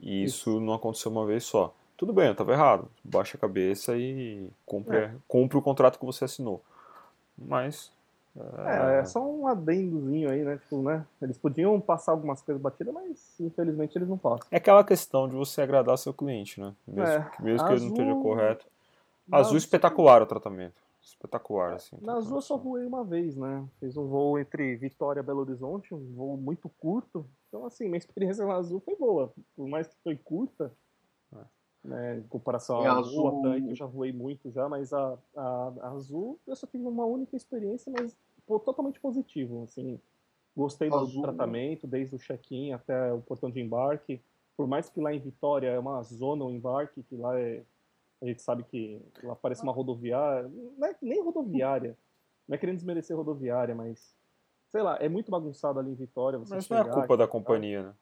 S1: E isso, não aconteceu uma vez só. Tudo bem, eu estava errado. Baixa a cabeça e cumpre,
S3: É.
S1: cumpre o contrato que você assinou. Mas
S3: É, é só um adendozinho aí, né? Tipo, né? Eles podiam passar algumas coisas batidas, mas infelizmente eles não passam.
S1: É aquela questão de você agradar seu cliente, né? Mesmo,
S3: É,
S1: que, mesmo que ele não
S3: azul-
S1: esteja correto.
S3: Na
S1: Azul espetacular o tratamento. Espetacular, assim.
S3: Na Azul eu só voei uma vez, né? Fiz um voo entre Vitória e Belo Horizonte, um voo muito curto. Então, assim, minha experiência na Azul foi boa. Por mais que foi curta,
S1: É.
S3: né, em comparação
S2: E a
S3: à
S2: Azul-
S3: Azul, a Tank, eu já voei muito já, mas a, a, a Azul eu só tive uma única experiência, mas totalmente positivo, assim. Gostei do
S2: Azul-
S3: tratamento, desde o check-in até o portão de embarque. Por mais que lá em Vitória é uma zona o embarque, que lá é a gente sabe que lá parece uma rodoviária, não é nem rodoviária, não é querendo desmerecer rodoviária, mas sei lá, é muito bagunçado ali em Vitória. Você
S1: Mas não é
S3: chegar
S1: culpa da companhia, né?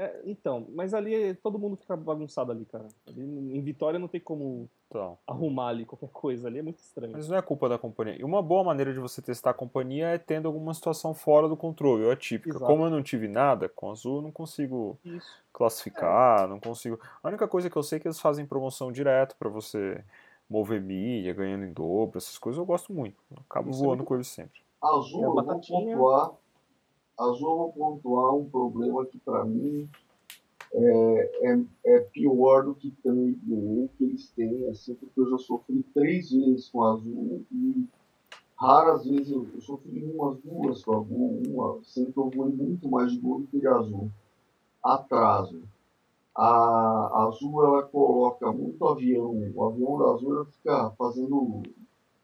S3: É, então, mas ali todo mundo fica bagunçado ali, cara. Ali em Vitória não tem como
S1: Então.
S3: arrumar ali qualquer coisa, ali é muito estranho.
S1: Mas não é culpa da companhia. E uma boa maneira de você testar a companhia é tendo alguma situação fora do controle, ou atípica.
S3: Exato.
S1: Como eu não tive nada, com Azul eu não consigo
S3: Isso.
S1: classificar, não consigo. A única coisa que eu sei é que eles fazem promoção direto pra você mover milha, ganhando em dobro, essas coisas eu gosto muito. Eu acabo
S3: Isso é
S1: voando
S3: muito
S1: com eles sempre.
S2: Azul,
S3: a
S2: eu vou pontuar. Azul, eu vou pontuar um problema que pra mim é, é, é pior do que tem o que eles têm, assim, porque eu já sofri três vezes com Azul e raras vezes eu, eu sofri umas duas com Azul, uma, sempre eu voei muito mais de gol do que de Azul. Atraso. A, a Azul ela coloca muito avião, o avião da Azul ela fica fazendo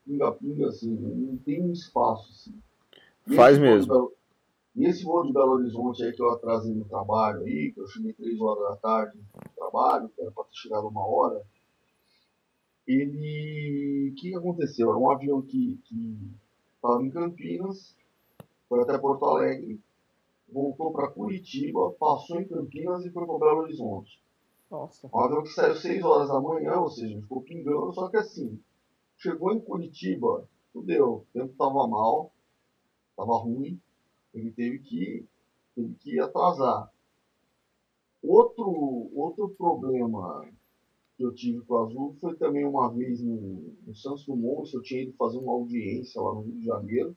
S2: pinga-pinga assim, não tem um espaço assim.
S1: Faz mesmo.
S2: E esse voo de Belo Horizonte aí que eu atrasei no trabalho aí, que eu cheguei três horas da tarde no trabalho, que era para ter chegado uma hora, ele. O que que aconteceu? Era um avião que estava em Campinas, foi até Porto Alegre, voltou para Curitiba, passou em Campinas e foi para Belo Horizonte.
S3: Nossa.
S2: Um avião que saiu 6 horas da manhã, ou seja, ficou pingando, só que assim, chegou em Curitiba, fudeu, o tempo tava mal, tava ruim, ele teve que, teve que atrasar. Outro, outro problema que eu tive com o Azul foi também uma vez no, no Santos Dumont, eu tinha ido fazer uma audiência lá no Rio de Janeiro,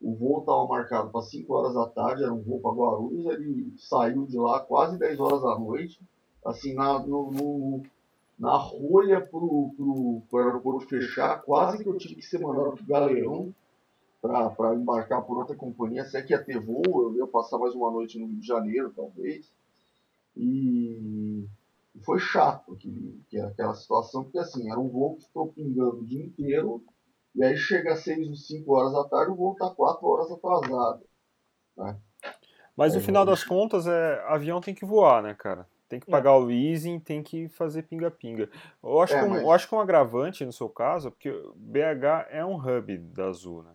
S2: o voo estava marcado para 5 horas da tarde, era um voo para Guarulhos, ele saiu de lá quase 10 horas da noite, assim, na, no, no- na rolha pro, pro aeroporto fechar, quase que eu tive que ser mandado pro Galeão para embarcar por outra companhia, se é que ia ter voo, eu ia passar mais uma noite no Rio de Janeiro, talvez. E, e foi chato aquela situação, porque assim, era um voo que ficou pingando o dia inteiro, e aí chega às 6 ou 5 horas da tarde, o voo tá 4 horas atrasado.
S1: Mas no
S2: É,
S1: final
S2: eu-
S1: das contas, é, avião tem que voar, né, cara? Tem que
S3: É.
S1: pagar o leasing, tem que fazer pinga-pinga. Eu, acho
S2: É,
S1: que um-
S2: mas-
S1: eu acho que um agravante no seu caso, porque BH é um hub da Azul, né?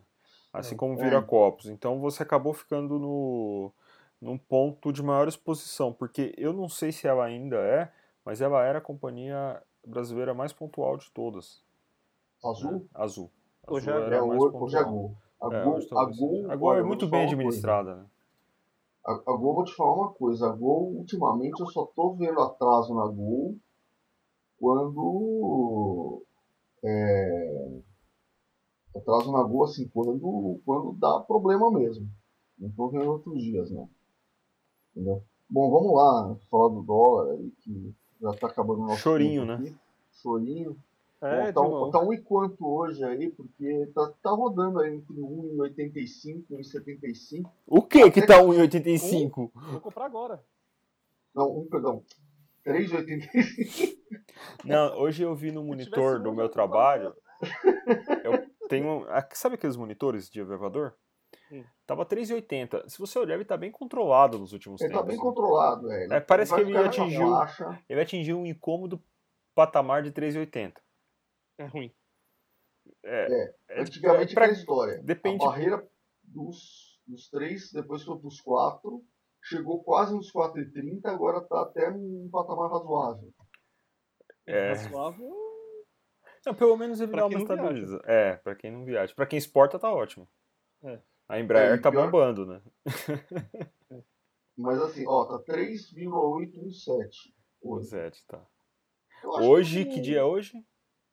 S1: Assim
S3: É.
S1: como
S2: É.
S1: Viracopos. Então você acabou ficando no, num ponto de maior exposição, porque eu não sei se ela ainda é, mas ela era a companhia brasileira mais pontual de todas.
S2: Azul?
S1: né? Azul.
S3: Hoje
S1: Azul
S3: é-
S1: era
S2: É,
S1: a mais
S2: hoje, hoje é. Gol. A
S1: É,
S2: Gol,
S1: hoje
S2: a Gol.
S1: Agora
S2: olha,
S1: é muito bem administrada, né?
S2: A, a Gol, vou te falar uma coisa. A Gol, ultimamente, eu só tô vendo atraso na Gol quando. É, atraso na Gol, assim, quando, quando dá problema mesmo. Não tô vendo outros dias, não. Entendeu? Bom, vamos lá, falar do dólar aí, que já tá acabando o nosso
S1: Chorinho, né?
S2: aqui. Chorinho.
S3: É,
S2: Bom, tá, um, tá um e quanto hoje aí, porque tá, tá rodando aí entre 1,85 e 1,75.
S1: O que que tá 1,85?
S3: vou comprar agora.
S2: Não, um, perdão. 3,85.
S1: Não, hoje eu vi no monitor do
S3: um,
S1: meu
S3: eu
S1: trabalho. Eu tenho. ah, Sabe aqueles monitores de elevador?
S3: Hum.
S1: Tava 3,80. Se você olhar, ele tá bem controlado nos últimos
S2: Ele tá
S1: tempos.
S2: bem controlado, velho.
S1: É, parece
S2: Vai
S1: que ele atingiu-. Ele atingiu um incômodo patamar de 3,80.
S3: É ruim.
S1: É, é-
S2: Antigamente
S1: pra-
S2: aquela história.
S1: depende-
S2: A barreira dos, dos três, depois foi pros quatro, chegou quase nos 4,30, agora tá até num patamar razoável.
S1: É.
S3: Razoável.
S1: Não, pelo menos ele
S3: Pra
S1: dá uma estabiliza. É, pra quem não viaja. Pra quem exporta, tá ótimo.
S3: É.
S1: A Embraer
S2: É,
S1: tá
S2: pior-
S1: bombando, né?
S2: Mas assim, ó, tá 3,817 hoje.
S1: Pois é, tá.
S2: Eu acho
S1: Hoje,
S2: que
S1: que dia é hoje?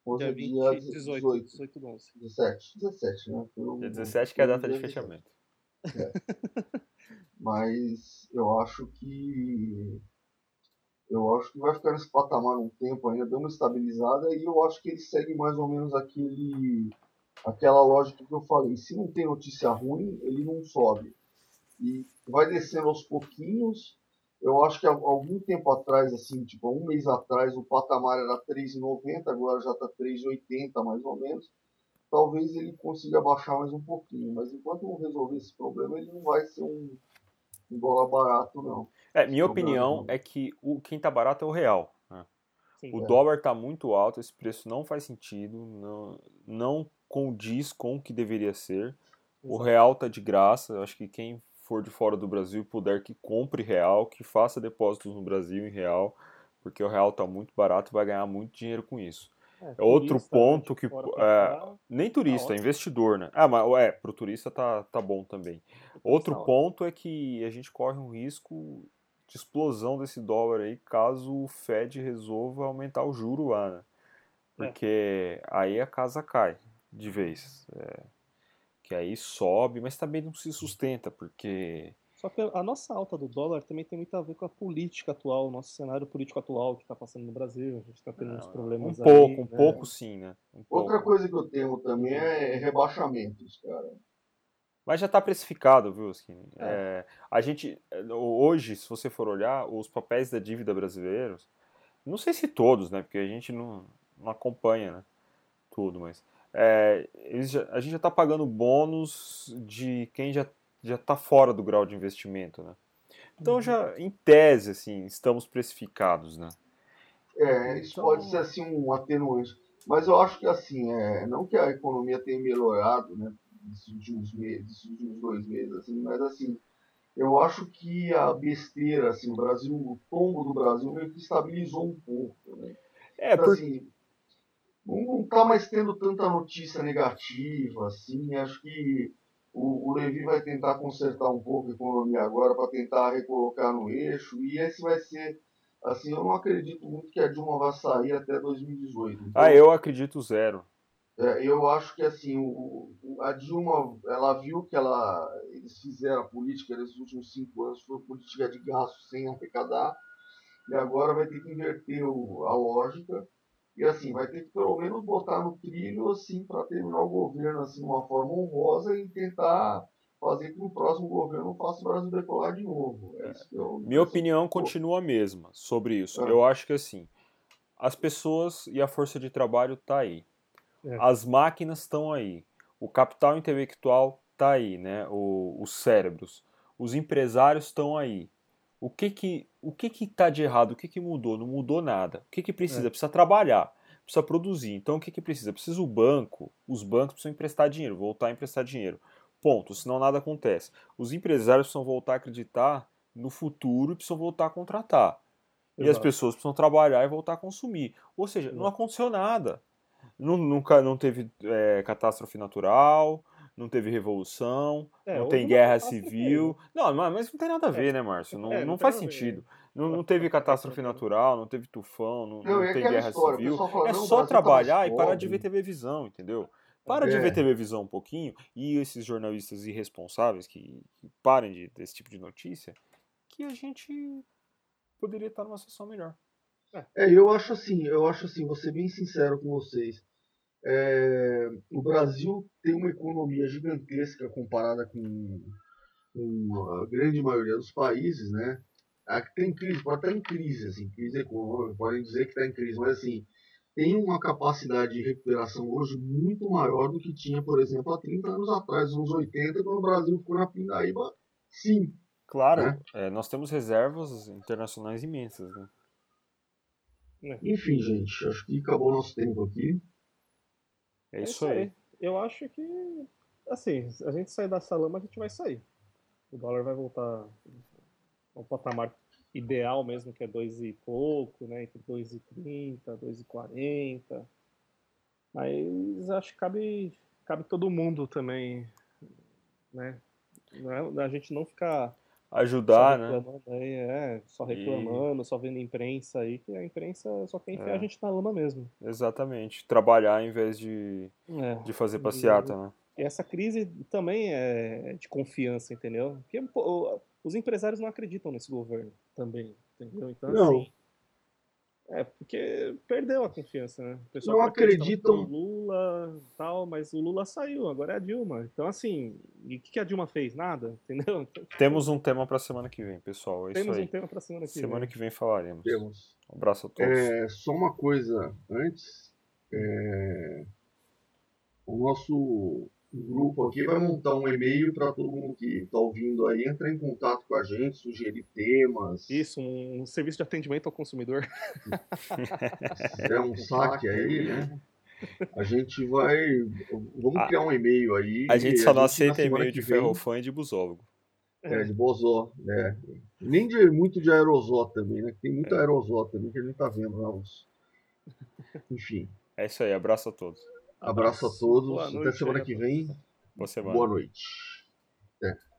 S2: 11
S3: Dia
S2: é
S3: 20,
S2: dia
S3: 18,
S2: 18.
S3: 18 do 11.
S2: 17. 17, né? Um-
S1: Dia 17 que é a data de
S2: 17.
S1: fechamento. (laughs)
S2: Mas eu acho que eu acho que vai ficar nesse patamar um tempo ainda, deu uma estabilizada e eu acho que ele segue mais ou menos aquele aquela lógica que eu falei. Se não tem notícia ruim, ele não sobe. E vai descendo aos pouquinhos. Eu acho que algum tempo atrás, assim, tipo, um mês atrás, o patamar era 3,90, agora já está 3,80 mais ou menos. Talvez ele consiga baixar mais um pouquinho, mas enquanto não resolver esse problema, ele não vai ser um, um dólar barato, não.
S1: É, minha
S2: Sobrando,
S1: opinião
S2: né?
S1: é que o, quem tá barato é o real. né?
S3: Sim.
S1: O
S2: É.
S1: dólar tá muito alto, esse preço não faz sentido, não, não condiz com o que deveria ser. O
S3: Exato.
S1: real tá de graça, eu acho que quem for de fora do Brasil e puder que compre real, que faça depósitos no Brasil em real, porque o real tá muito barato e vai ganhar muito dinheiro com isso.
S3: É,
S1: outro
S3: turista,
S1: ponto
S3: né, de
S1: que, é, Nem turista,
S3: ótimo.
S1: investidor, né? Ah, mas é, pro turista tá, tá bom também. Outro
S3: tá
S1: ponto é que a gente corre um risco de explosão desse dólar aí caso o Fed resolva aumentar o juro lá, né? Porque aí a casa cai de vez. É, que aí sobe, mas também não se sustenta, porque.
S3: Só que a nossa alta do dólar também tem muito a ver com a política atual, o nosso cenário político atual que está passando no Brasil. A gente está tendo uns
S1: Um
S3: problemas
S1: pouco,
S3: aí,
S1: um
S3: né?
S1: pouco sim, né? Um
S2: Outra
S1: pouco.
S2: coisa que eu temo também é rebaixamentos, cara.
S1: Mas já está precificado, viu, Skinny?
S3: É.
S1: É, a gente, é, hoje, se você for olhar, os papéis da dívida brasileiros, não sei se todos, né? Porque a gente não, não acompanha né, tudo, mas é, já- a gente já está pagando bônus de quem já já está fora do grau de investimento, né? Então
S3: Uhum.
S1: já, em tese, assim, estamos precificados, né?
S2: É, isso
S1: Então-
S2: pode ser assim um atenuante. Mas eu acho que assim, é, não que a economia tenha melhorado, né, nesses últimos meses, nesses últimos dois meses, assim, mas assim, eu acho que a besteira, assim, o Brasil, o tombo do Brasil meio que estabilizou um pouco, né?
S1: É,
S2: Então,
S1: por,
S2: assim, não, não tá mais tendo tanta notícia negativa, assim, acho que o, o Levi vai tentar consertar um pouco a economia agora para tentar recolocar no eixo, e esse vai ser, assim, eu não acredito muito que a Dilma vai sair até 2018. Então,
S1: ah, eu acredito zero.
S2: É, eu acho que assim, o, a Dilma, ela viu que ela, eles fizeram a política nesses últimos cinco anos, foi política de gasto sem arrecadar, e agora vai ter que inverter o- a lógica, e assim, vai ter que pelo menos botar no trilho assim, para terminar o governo assim, de uma forma honrosa e tentar fazer com que o próximo governo faça o Brasil decolar de novo. É eu,
S1: Minha
S2: assim,
S1: opinião continua a mesma sobre isso.
S2: Ah.
S1: Eu acho que assim, as pessoas e a força de trabalho tá aí.
S3: É.
S1: As máquinas estão aí. O capital intelectual tá aí, né? O- os cérebros. Os empresários estão aí. O que que o que que tá de errado? O que que mudou? Não mudou nada. O que que precisa?
S3: É.
S1: Precisa trabalhar, precisa produzir. Então o que que precisa? Precisa o banco. Os bancos precisam emprestar dinheiro, voltar a emprestar dinheiro. Ponto. Senão nada acontece. Os empresários precisam voltar a acreditar no futuro e precisam voltar a contratar. E as
S3: Exato.
S1: pessoas precisam trabalhar e voltar a consumir. Ou seja, não
S3: Exato.
S1: aconteceu nada. Nu- Nunca não teve é, catástrofe natural, não teve revolução,
S3: É,
S1: não tem guerra civil. Não, mas não tem nada a ver, né, Márcio? Não,
S3: É,
S1: não
S3: não
S1: faz sentido. Não, não
S3: Não,
S1: teve
S3: não
S1: catástrofe natural, não teve tufão, não,
S2: Não,
S1: não
S2: é
S1: tem guerra
S2: história,
S1: civil.
S2: fala,
S1: É
S2: não,
S1: só
S2: tá
S1: trabalhar e parar de ver televisão, entendeu? Para de
S2: É.
S1: ver televisão um pouquinho e esses jornalistas irresponsáveis que, que parem de, desse tipo de notícia, que a gente poderia estar numa situação melhor.
S2: É, eu acho assim, eu acho assim, vou ser bem sincero com vocês. É, o Brasil tem uma economia gigantesca comparada com, com a grande maioria dos países, né? Aqui tem crise, pode estar em crise, assim, crise econômica, podem dizer que está em crise, mas assim, tem uma capacidade de recuperação hoje muito maior do que tinha, por exemplo, há 30 anos atrás, nos 80, quando o Brasil ficou na pindaíba, sim.
S1: Claro,
S2: Né?
S1: é, nós temos reservas internacionais imensas, né?
S2: Enfim, gente, acho que acabou o nosso tempo aqui.
S1: É isso aí.
S3: Eu acho que, assim, se a gente sair dessa lama, a gente vai sair. O dólar vai voltar ao patamar ideal mesmo, que é dois e pouco, né? Entre 2,30, 2,40. Mas acho que cabe, cabe todo mundo também, né? Não é- a gente não ficar
S1: ajudar,
S3: só
S1: né?
S3: reclamando Aí, é, só reclamando, só vendo imprensa aí, que a imprensa só quer enfiar
S1: É.
S3: a gente na lama mesmo.
S1: Exatamente. Trabalhar em vez de,
S3: É.
S1: de fazer passeata, né?
S3: E essa crise também é de confiança, entendeu? Porque pô, os empresários não acreditam nesse governo também, entendeu? Então,
S2: Não.
S3: assim. É, porque perdeu a confiança, né? O pessoal
S2: Não acreditam.
S3: no Lula e tal, mas o Lula saiu, agora é a Dilma. Então, assim, e o que a Dilma fez? Nada, (laughs) entendeu?
S1: Temos um tema pra semana que vem, pessoal. É
S3: temos
S1: isso
S3: um tema pra semana que
S1: Semana
S3: vem.
S1: que vem falaremos.
S2: Temos.
S1: Um abraço a todos.
S2: É, só uma coisa antes. é, o nosso grupo aqui vai montar um e-mail para todo mundo que está ouvindo aí entrar em contato com a gente, sugerir temas.
S3: Isso, um serviço de atendimento ao consumidor.
S2: Se (laughs) fizer um saque aí, né? A gente vai. Vamos
S1: A-
S2: criar um e-mail aí.
S1: A gente só não
S2: na
S1: aceita e-mail de ferrofã e de busólogo.
S2: É, de bozó, né? Nem de, muito de aerosol também, né? Que Tem muito aerosol também que a gente tá vendo lá. Enfim,
S1: É isso aí, abraço a todos.
S2: Abraço a todos.
S3: Boa
S2: Até
S3: noite
S2: semana que vem.
S1: Boa.
S2: Boa noite. Até.